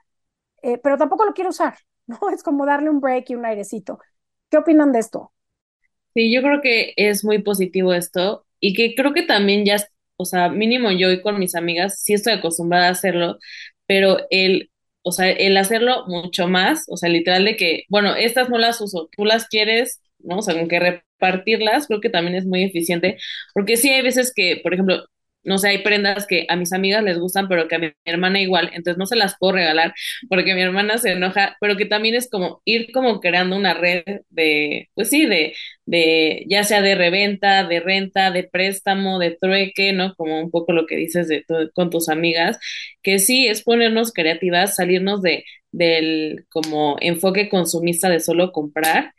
eh, pero tampoco lo quiero usar, *laughs* ¿no? Es como darle un break y un airecito. ¿Qué opinan de esto? Sí, yo creo que es muy positivo esto y que creo que también ya, o sea, mínimo yo y con mis amigas sí estoy acostumbrada a hacerlo, pero el, o sea, el hacerlo mucho más, o sea, literal de que, bueno, estas no las uso, tú las quieres, ¿no? O sea, con que repartirlas, creo que también es muy eficiente, porque sí hay veces que, por ejemplo, no sé, hay prendas que a mis amigas les gustan, pero que a mi hermana igual, entonces no se las puedo regalar porque mi hermana se enoja, pero que también es como ir como creando una red de, pues sí, de, de, ya sea de reventa, de renta, de préstamo, de trueque, ¿no? Como un poco lo que dices de con tus amigas, que sí es ponernos creativas, salirnos de, del como enfoque consumista de solo comprar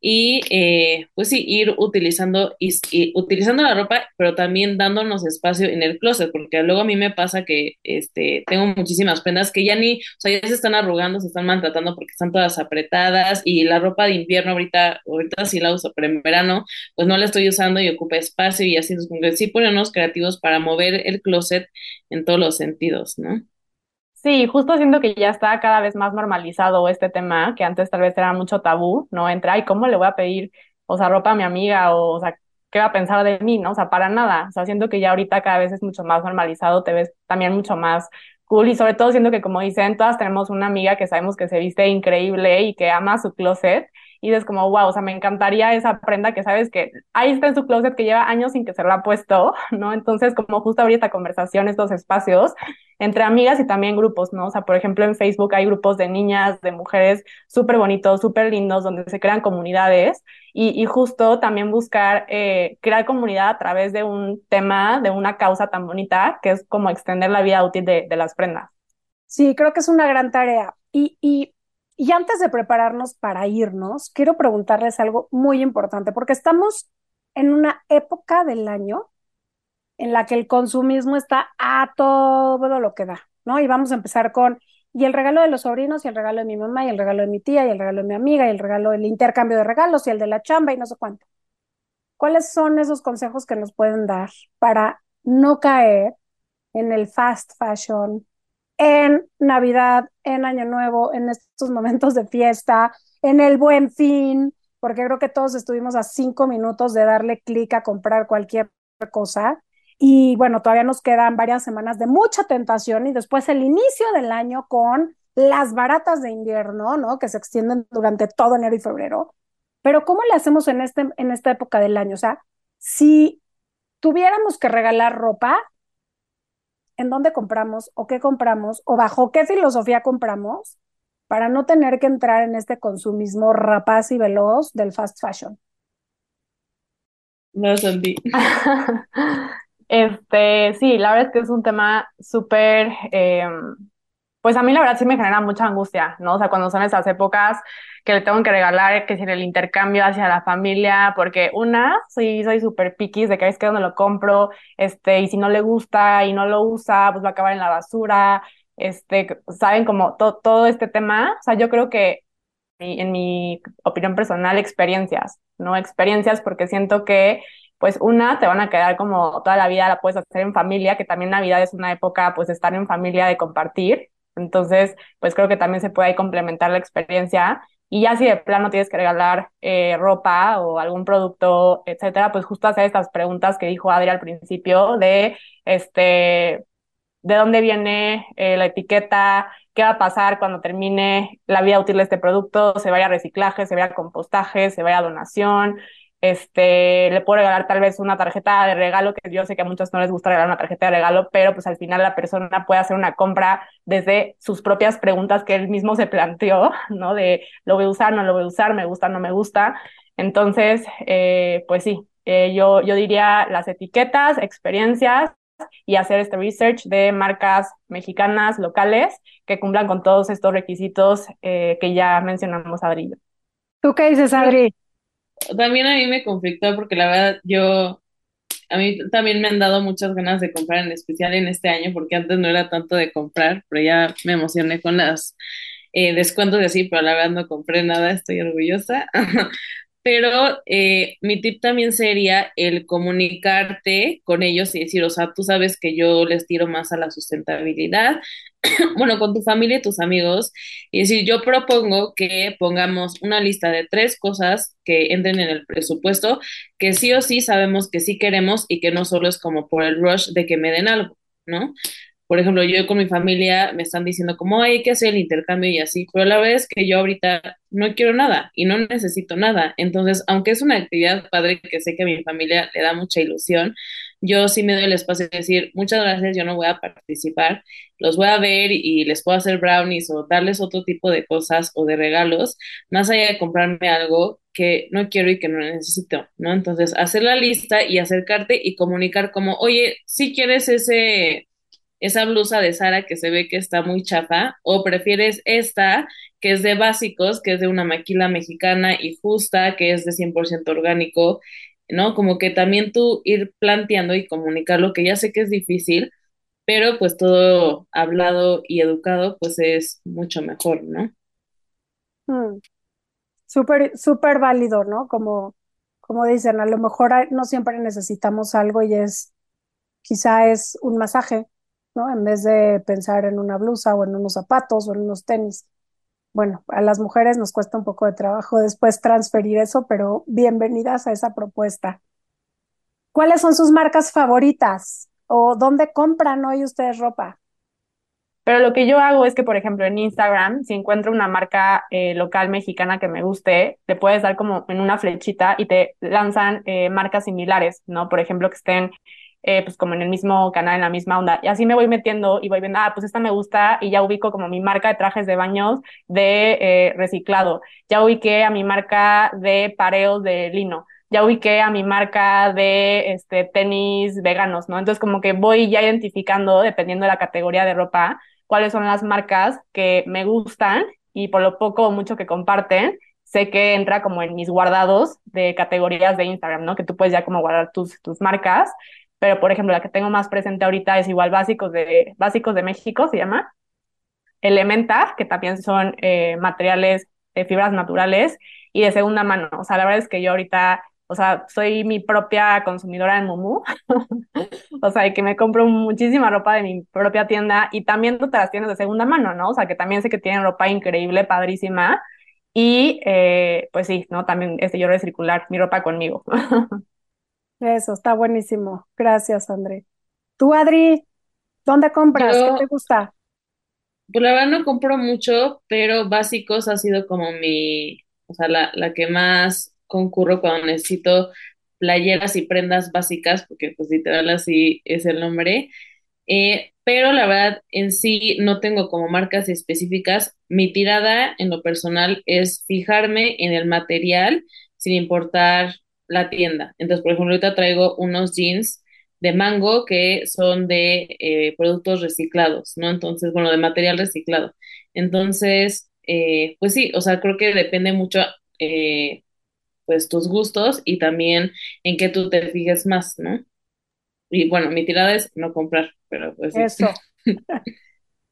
y eh, pues sí, ir utilizando, y, utilizando la ropa, pero también dándonos espacio en el closet, porque luego a mí me pasa que este, tengo muchísimas prendas que ya ni, o sea, ya se están arrugando, se están maltratando porque están todas apretadas y la ropa de invierno ahorita, ahorita sí la uso, pero en verano pues no la estoy usando y ocupa espacio y así, entonces sí ponernos creativos para mover el closet en todos los sentidos, ¿no? Sí, justo siento que ya está cada vez más normalizado este tema, que antes tal vez era mucho tabú, ¿no? Entra, ¿y cómo le voy a pedir, o sea, ropa a mi amiga? O, o sea, ¿qué va a pensar de mí, no? O sea, para nada. O sea, siento que ya ahorita cada vez es mucho más normalizado, te ves también mucho más cool y sobre todo siento que, como dicen, todas tenemos una amiga que sabemos que se viste increíble y que ama su closet y es como, wow, o sea, me encantaría esa prenda que sabes que ahí está en su closet que lleva años sin que se lo ha puesto, *laughs* ¿no? Entonces, como justo abrir esta conversación, estos espacios entre amigas y también grupos, ¿no? O sea, por ejemplo, en Facebook hay grupos de niñas, de mujeres súper bonitos, súper lindos, donde se crean comunidades y, y justo también buscar eh, crear comunidad a través de un tema, de una causa tan bonita, que es como extender la vida útil de, de las prendas. Sí, creo que es una gran tarea. Y, y y antes de prepararnos para irnos, quiero preguntarles algo muy importante, porque estamos en una época del año en la que el consumismo está a todo lo que da, ¿no? Y vamos a empezar con, y el regalo de los sobrinos, y el regalo de mi mamá, y el regalo de mi tía, y el regalo de mi amiga, y el regalo del intercambio de regalos, y el de la chamba, y no sé cuánto. ¿Cuáles son esos consejos que nos pueden dar para no caer en el fast fashion, en Navidad, en Año Nuevo, en estos momentos de fiesta, en el buen fin, porque creo que todos estuvimos a cinco minutos de darle clic a comprar cualquier cosa. Y bueno, todavía nos quedan varias semanas de mucha tentación y después el inicio del año con las baratas de invierno, ¿no? Que se extienden durante todo enero y febrero. Pero ¿cómo le hacemos en, este, en esta época del año? O sea, si tuviéramos que regalar ropa, en dónde compramos o qué compramos o bajo qué filosofía compramos para no tener que entrar en este consumismo rapaz y veloz del fast fashion. No, Sandy. *laughs* este, sí, la verdad es que es un tema súper em, pues a mí la verdad sí me genera mucha angustia, ¿no? O sea, cuando son esas épocas que le tengo que regalar, que si el intercambio hacia la familia, porque una, sí, soy súper piquis de que es que donde lo compro, este, y si no le gusta y no lo usa, pues va a acabar en la basura, este, saben como todo este tema, o sea, yo creo que en mi opinión personal, experiencias, ¿no? Experiencias porque siento que pues una, te van a quedar como toda la vida la puedes hacer en familia, que también Navidad es una época, pues, de estar en familia, de compartir, entonces, pues creo que también se puede complementar la experiencia. Y ya si de plano tienes que regalar eh, ropa o algún producto, etcétera, pues justo hacer estas preguntas que dijo Adri al principio de, este, de dónde viene eh, la etiqueta, qué va a pasar cuando termine la vida útil de este producto, se vaya a reciclaje, se vaya a compostaje, se vaya a donación, este, le puedo regalar tal vez una tarjeta de regalo, que yo sé que a muchos no les gusta regalar una tarjeta de regalo, pero pues al final la persona puede hacer una compra desde sus propias preguntas que él mismo se planteó, *laughs* ¿no? De lo voy a usar, no lo voy a usar, me gusta, no me gusta. Entonces, eh, pues sí, eh, yo, yo diría las etiquetas, experiencias y hacer este research de marcas mexicanas locales que cumplan con todos estos requisitos eh, que ya mencionamos, Adri. ¿Tú qué dices, Adri? También a mí me conflictó porque la verdad yo a mí también me han dado muchas ganas de comprar, en especial en este año, porque antes no era tanto de comprar, pero ya me emocioné con las eh, descuentos y así, pero la verdad no compré nada, estoy orgullosa. *laughs* Pero eh, mi tip también sería el comunicarte con ellos y decir, o sea, tú sabes que yo les tiro más a la sustentabilidad, *clears throat* bueno, con tu familia y tus amigos, y decir, yo propongo que pongamos una lista de tres cosas que entren en el presupuesto, que sí o sí sabemos que sí queremos y que no solo es como por el rush de que me den algo, ¿no? Por ejemplo, yo con mi familia me están diciendo como hay que hacer el intercambio y así, pero la verdad es que yo ahorita no quiero nada y no necesito nada. Entonces, aunque es una actividad padre que sé que a mi familia le da mucha ilusión, yo sí me doy el espacio de decir muchas gracias, yo no voy a participar, los voy a ver y les puedo hacer brownies o darles otro tipo de cosas o de regalos, más allá de comprarme algo que no quiero y que no necesito, ¿no? Entonces, hacer la lista y acercarte y comunicar como, oye, si quieres ese esa blusa de Sara que se ve que está muy chafa o prefieres esta que es de básicos, que es de una maquila mexicana y justa, que es de 100% orgánico, ¿no? Como que también tú ir planteando y comunicarlo, que ya sé que es difícil, pero pues todo hablado y educado pues es mucho mejor, ¿no? Mm. Súper, súper válido, ¿no? Como, como dicen, a lo mejor no siempre necesitamos algo y es, quizá es un masaje, En vez de pensar en una blusa o en unos zapatos o en unos tenis. Bueno, a las mujeres nos cuesta un poco de trabajo después transferir eso, pero bienvenidas a esa propuesta. ¿Cuáles son sus marcas favoritas o dónde compran hoy ustedes ropa? Pero lo que yo hago es que, por ejemplo, en Instagram, si encuentro una marca eh, local mexicana que me guste, te puedes dar como en una flechita y te lanzan eh, marcas similares, ¿no? Por ejemplo, que estén eh, pues como en el mismo canal, en la misma onda. Y así me voy metiendo y voy viendo, ah, pues esta me gusta y ya ubico como mi marca de trajes de baños de eh, reciclado. Ya ubiqué a mi marca de pareos de lino. Ya ubiqué a mi marca de este, tenis veganos, ¿no? Entonces como que voy ya identificando, dependiendo de la categoría de ropa, cuáles son las marcas que me gustan y por lo poco o mucho que comparten, sé que entra como en mis guardados de categorías de Instagram, ¿no? Que tú puedes ya como guardar tus, tus marcas pero por ejemplo la que tengo más presente ahorita es igual Básicos de, Básicos de México, se llama. Elementa, que también son eh, materiales de fibras naturales y de segunda mano. O sea, la verdad es que yo ahorita, o sea, soy mi propia consumidora de Mumu. *laughs* o sea, que me compro muchísima ropa de mi propia tienda y también te las tienes de segunda mano, ¿no? O sea, que también sé que tienen ropa increíble, padrísima. Y eh, pues sí, ¿no? También este, yo recircular mi ropa conmigo. *laughs* Eso, está buenísimo. Gracias, André. Tú, Adri, ¿dónde compras? ¿Qué te gusta? Pues la verdad no compro mucho, pero básicos ha sido como mi, o sea, la, la que más concurro cuando necesito playeras y prendas básicas, porque pues literal así es el nombre. Eh, pero la verdad en sí no tengo como marcas específicas. Mi tirada en lo personal es fijarme en el material sin importar la tienda. Entonces, por ejemplo, ahorita traigo unos jeans de mango que son de eh, productos reciclados, ¿no? Entonces, bueno, de material reciclado. Entonces, eh, pues sí, o sea, creo que depende mucho, eh, pues, tus gustos y también en qué tú te fijes más, ¿no? Y bueno, mi tirada es no comprar, pero pues sí. Eso. *laughs*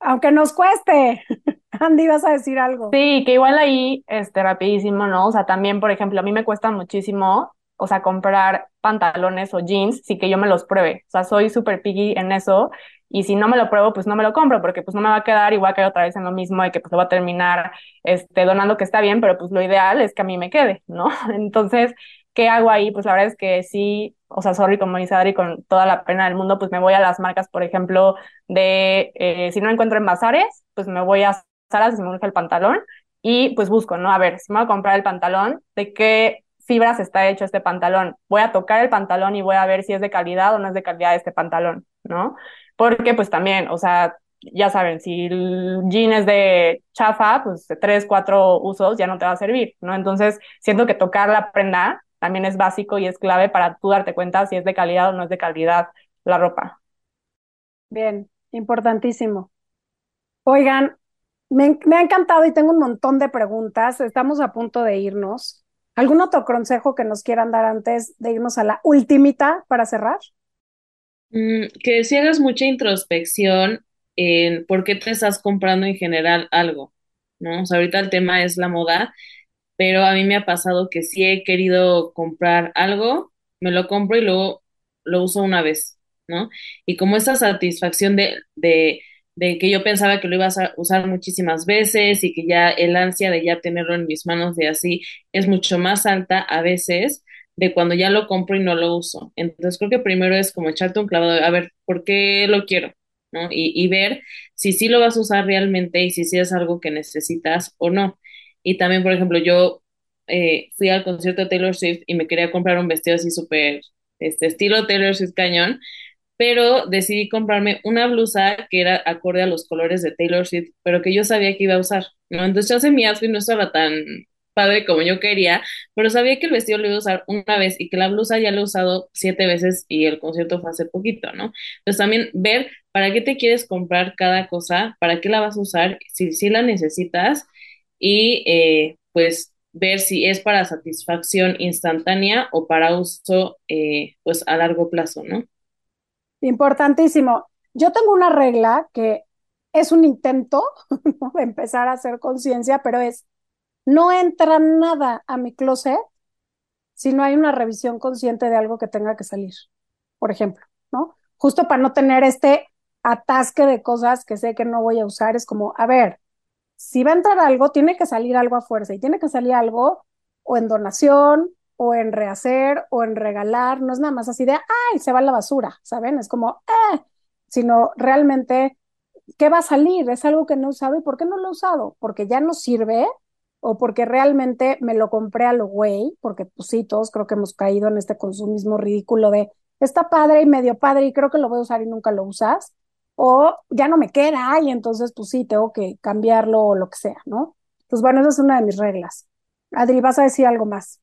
Aunque nos cueste. *laughs* Andy, vas a decir algo. Sí, que igual ahí, este, rapidísimo, ¿no? O sea, también, por ejemplo, a mí me cuesta muchísimo o sea, comprar pantalones o jeans sí que yo me los pruebe. O sea, soy súper piggy en eso y si no me lo pruebo, pues no me lo compro porque pues no me va a quedar igual que otra vez en lo mismo y que pues lo va a terminar este, donando que está bien, pero pues lo ideal es que a mí me quede, ¿no? *laughs* Entonces, ¿qué hago ahí? Pues la verdad es que sí, o sea, sorry, como dice con toda la pena del mundo, pues me voy a las marcas, por ejemplo, de, eh, si no encuentro en bazares, pues me voy a Zara si me gusta el pantalón y pues busco, ¿no? A ver, si me voy a comprar el pantalón, ¿de qué fibras está hecho este pantalón. Voy a tocar el pantalón y voy a ver si es de calidad o no es de calidad este pantalón, ¿no? Porque pues también, o sea, ya saben, si el jean es de chafa, pues de tres, cuatro usos ya no te va a servir, ¿no? Entonces, siento que tocar la prenda también es básico y es clave para tú darte cuenta si es de calidad o no es de calidad la ropa. Bien, importantísimo. Oigan, me, me ha encantado y tengo un montón de preguntas. Estamos a punto de irnos. ¿Algún otro consejo que nos quieran dar antes de irnos a la ultimita para cerrar? Mm, que si hagas mucha introspección en por qué te estás comprando en general algo, ¿no? O sea, ahorita el tema es la moda, pero a mí me ha pasado que si he querido comprar algo, me lo compro y luego lo uso una vez, ¿no? Y como esa satisfacción de, de, de que yo pensaba que lo ibas a usar muchísimas veces y que ya el ansia de ya tenerlo en mis manos de así es mucho más alta a veces de cuando ya lo compro y no lo uso. Entonces creo que primero es como echarte un clavado, a ver, ¿por qué lo quiero? ¿no? Y, y ver si sí lo vas a usar realmente y si sí es algo que necesitas o no. Y también, por ejemplo, yo eh, fui al concierto de Taylor Swift y me quería comprar un vestido así súper, este estilo Taylor Swift cañón, pero decidí comprarme una blusa que era acorde a los colores de Taylor Swift, pero que yo sabía que iba a usar. Entonces ya sé mi outfit no estaba tan padre como yo quería, pero sabía que el vestido lo iba a usar una vez y que la blusa ya lo he usado siete veces y el concierto fue hace poquito, ¿no? Entonces también ver para qué te quieres comprar cada cosa, para qué la vas a usar, si, si la necesitas y eh, pues ver si es para satisfacción instantánea o para uso eh, pues a largo plazo, ¿no? Importantísimo. Yo tengo una regla que es un intento *laughs* de empezar a hacer conciencia, pero es, no entra nada a mi closet si no hay una revisión consciente de algo que tenga que salir, por ejemplo, ¿no? Justo para no tener este atasque de cosas que sé que no voy a usar, es como, a ver, si va a entrar algo, tiene que salir algo a fuerza y tiene que salir algo o en donación o en rehacer o en regalar, no es nada más así de, ay, se va a la basura, ¿saben? Es como, eh, sino realmente, ¿qué va a salir? Es algo que no he usado y ¿por qué no lo he usado? Porque ya no sirve o porque realmente me lo compré a lo güey, porque pues sí, todos creo que hemos caído en este consumismo ridículo de, está padre y medio padre y creo que lo voy a usar y nunca lo usas o ya no me queda y entonces pues sí, tengo que cambiarlo o lo que sea, ¿no? Pues bueno, esa es una de mis reglas. Adri, ¿vas a decir algo más?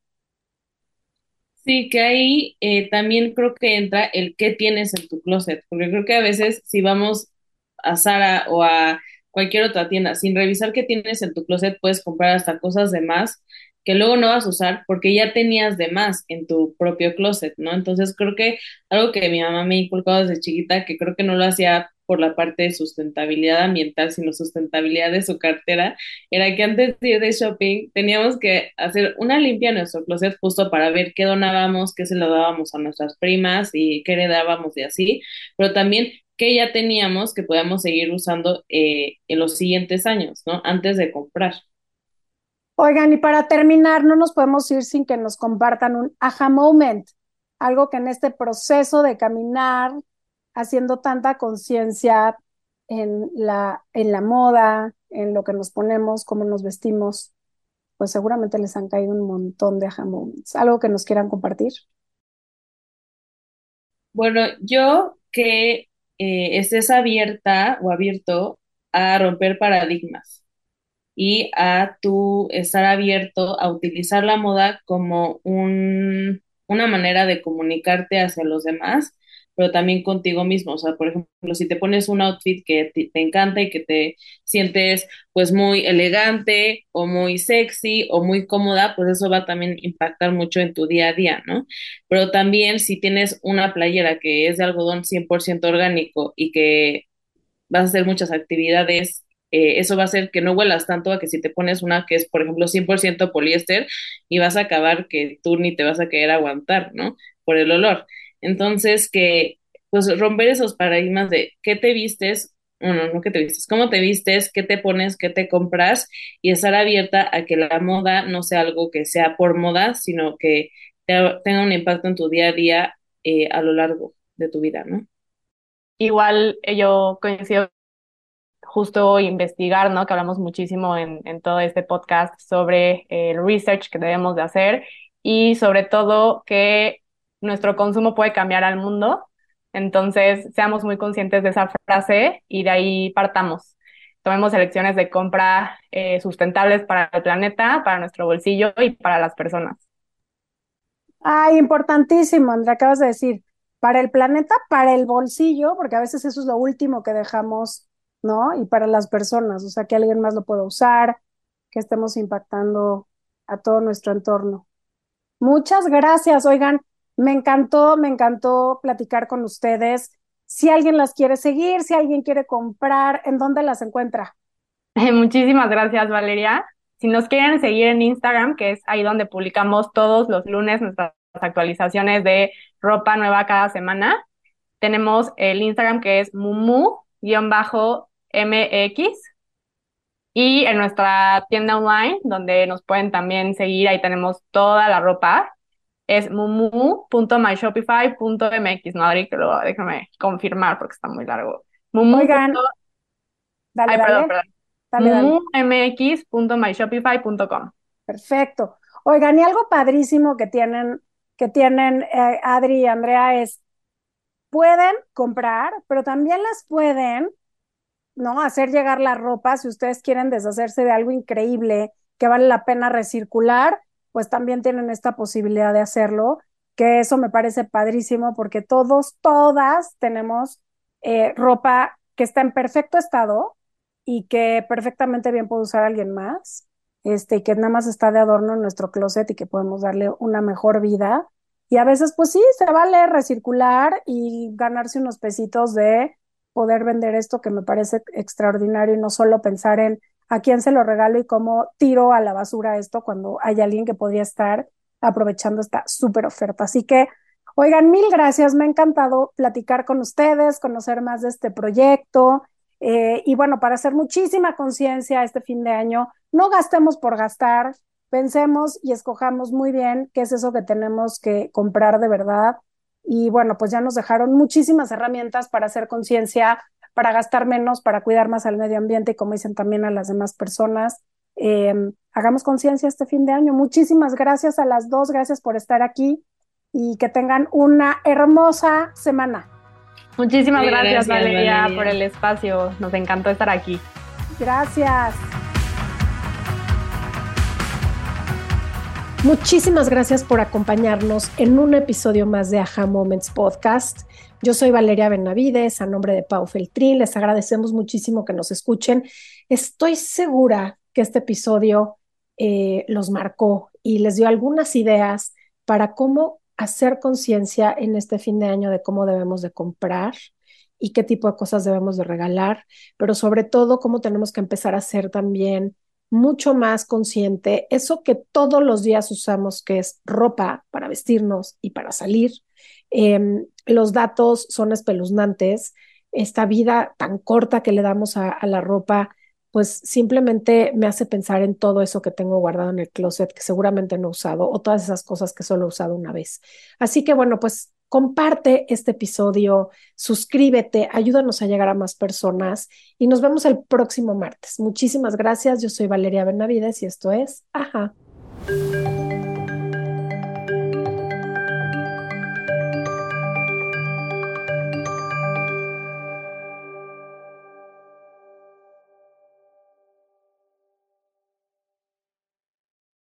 Sí, que ahí eh, también creo que entra el qué tienes en tu closet, porque creo que a veces si vamos a Sara o a cualquier otra tienda sin revisar qué tienes en tu closet, puedes comprar hasta cosas de más que luego no vas a usar porque ya tenías de más en tu propio closet, ¿no? Entonces creo que algo que mi mamá me inculcó desde chiquita, que creo que no lo hacía por la parte de sustentabilidad ambiental, sino sustentabilidad de su cartera, era que antes de ir de shopping teníamos que hacer una limpia en nuestro closet justo para ver qué donábamos, qué se lo dábamos a nuestras primas y qué heredábamos de así, pero también qué ya teníamos que podíamos seguir usando eh, en los siguientes años, ¿no? Antes de comprar. Oigan, y para terminar, no nos podemos ir sin que nos compartan un aha moment, algo que en este proceso de caminar, haciendo tanta conciencia en la, en la moda, en lo que nos ponemos, cómo nos vestimos, pues seguramente les han caído un montón de aha moments. ¿Algo que nos quieran compartir? Bueno, yo que eh, estés abierta o abierto a romper paradigmas y a tú estar abierto a utilizar la moda como un, una manera de comunicarte hacia los demás pero también contigo mismo. O sea, por ejemplo, si te pones un outfit que te, encanta y que te sientes pues muy elegante o muy sexy o muy cómoda, pues eso va a también impactar mucho en tu día a día, ¿no? Pero también si tienes una playera que es de algodón 100% orgánico y que vas a hacer muchas actividades eh, eso va a hacer que no huelas tanto a que si te pones una que es, por ejemplo, 100% poliéster y vas a acabar que tú ni te vas a querer aguantar, ¿no? Por el olor. Entonces, que pues romper esos paradigmas de qué te vistes, bueno, no qué te vistes, cómo te vistes, qué te pones, qué te compras y estar abierta a que la moda no sea algo que sea por moda, sino que tenga un impacto en tu día a día eh, a lo largo de tu vida, ¿no? Igual eh, yo coincido justo investigar, ¿no? Que hablamos muchísimo en, todo este podcast sobre el research que debemos de hacer y sobre todo que nuestro consumo puede cambiar al mundo. Entonces, seamos muy conscientes de esa frase y de ahí partamos. Tomemos elecciones de compra eh, sustentables para el planeta, para nuestro bolsillo y para las personas. Ay, importantísimo, Andrea, acabas de decir, para el planeta, para el bolsillo, porque a veces eso es lo último que dejamos, ¿no? Y para las personas, o sea, que alguien más lo pueda usar, que estemos impactando a todo nuestro entorno. Muchas gracias. Oigan, me encantó, me encantó platicar con ustedes. Si alguien las quiere seguir, si alguien quiere comprar, ¿en dónde las encuentra? *laughs* Muchísimas gracias, Valeria. Si nos quieren seguir en Instagram, que es ahí donde publicamos todos los lunes nuestras actualizaciones de ropa nueva cada semana, tenemos el Instagram que es mumu-mx y en nuestra tienda online, donde nos pueden también seguir, ahí tenemos toda la ropa, es mumu.myshopify.mx, ¿no, Adri? Que lo déjame confirmar porque está muy largo. Mumu. Oigan, dale, Ay, perdón, perdón. mumx.myshopify.com. Perfecto. Oigan, y algo padrísimo que tienen, que tienen eh, Adri y Andrea es, pueden comprar, pero también las pueden ¿no? Hacer llegar la ropa, si ustedes quieren deshacerse de algo increíble que vale la pena recircular, pues también tienen esta posibilidad de hacerlo, que eso me parece padrísimo porque todos, todas tenemos eh, ropa que está en perfecto estado y que perfectamente bien puede usar alguien más, este, que nada más está de adorno en nuestro closet y que podemos darle una mejor vida. Y a veces, pues sí, se vale recircular y ganarse unos pesitos de poder vender esto que me parece extraordinario y no solo pensar en a quién se lo regalo y cómo tiro a la basura esto cuando hay alguien que podría estar aprovechando esta súper oferta. Así que, oigan, mil gracias, me ha encantado platicar con ustedes, conocer más de este proyecto. Eh, y bueno, para hacer muchísima conciencia este fin de año, no gastemos por gastar, pensemos y escojamos muy bien qué es eso que tenemos que comprar de verdad y bueno, pues ya nos dejaron muchísimas herramientas para hacer conciencia, para gastar menos, para cuidar más al medio ambiente y como dicen también a las demás personas. Em, hagamos conciencia este fin de año. Muchísimas gracias a las dos, gracias por estar aquí y que tengan una hermosa semana. Muchísimas gracias, Valeria, por el espacio. Nos encantó estar aquí. Gracias. Muchísimas gracias por acompañarnos en un episodio más de Aha Moments Podcast. Yo soy Valeria Benavides, a nombre de Pau Feltrín. Les agradecemos muchísimo que nos escuchen. Estoy segura que este episodio eh, los marcó y les dio algunas ideas para cómo hacer conciencia en este fin de año de cómo debemos de comprar y qué tipo de cosas debemos de regalar, pero sobre todo cómo tenemos que empezar a hacer también mucho más consciente, eso que todos los días usamos, que es ropa para vestirnos y para salir. Em, los datos son espeluznantes. Esta vida tan corta que le damos a, a la ropa, pues simplemente me hace pensar en todo eso que tengo guardado en el closet que seguramente no he usado o todas esas cosas que solo he usado una vez. Así que bueno, pues comparte este episodio, suscríbete, ayúdanos a llegar a más personas y nos vemos el próximo martes. Muchísimas gracias. Yo soy Valeria Benavides y esto es Ajá.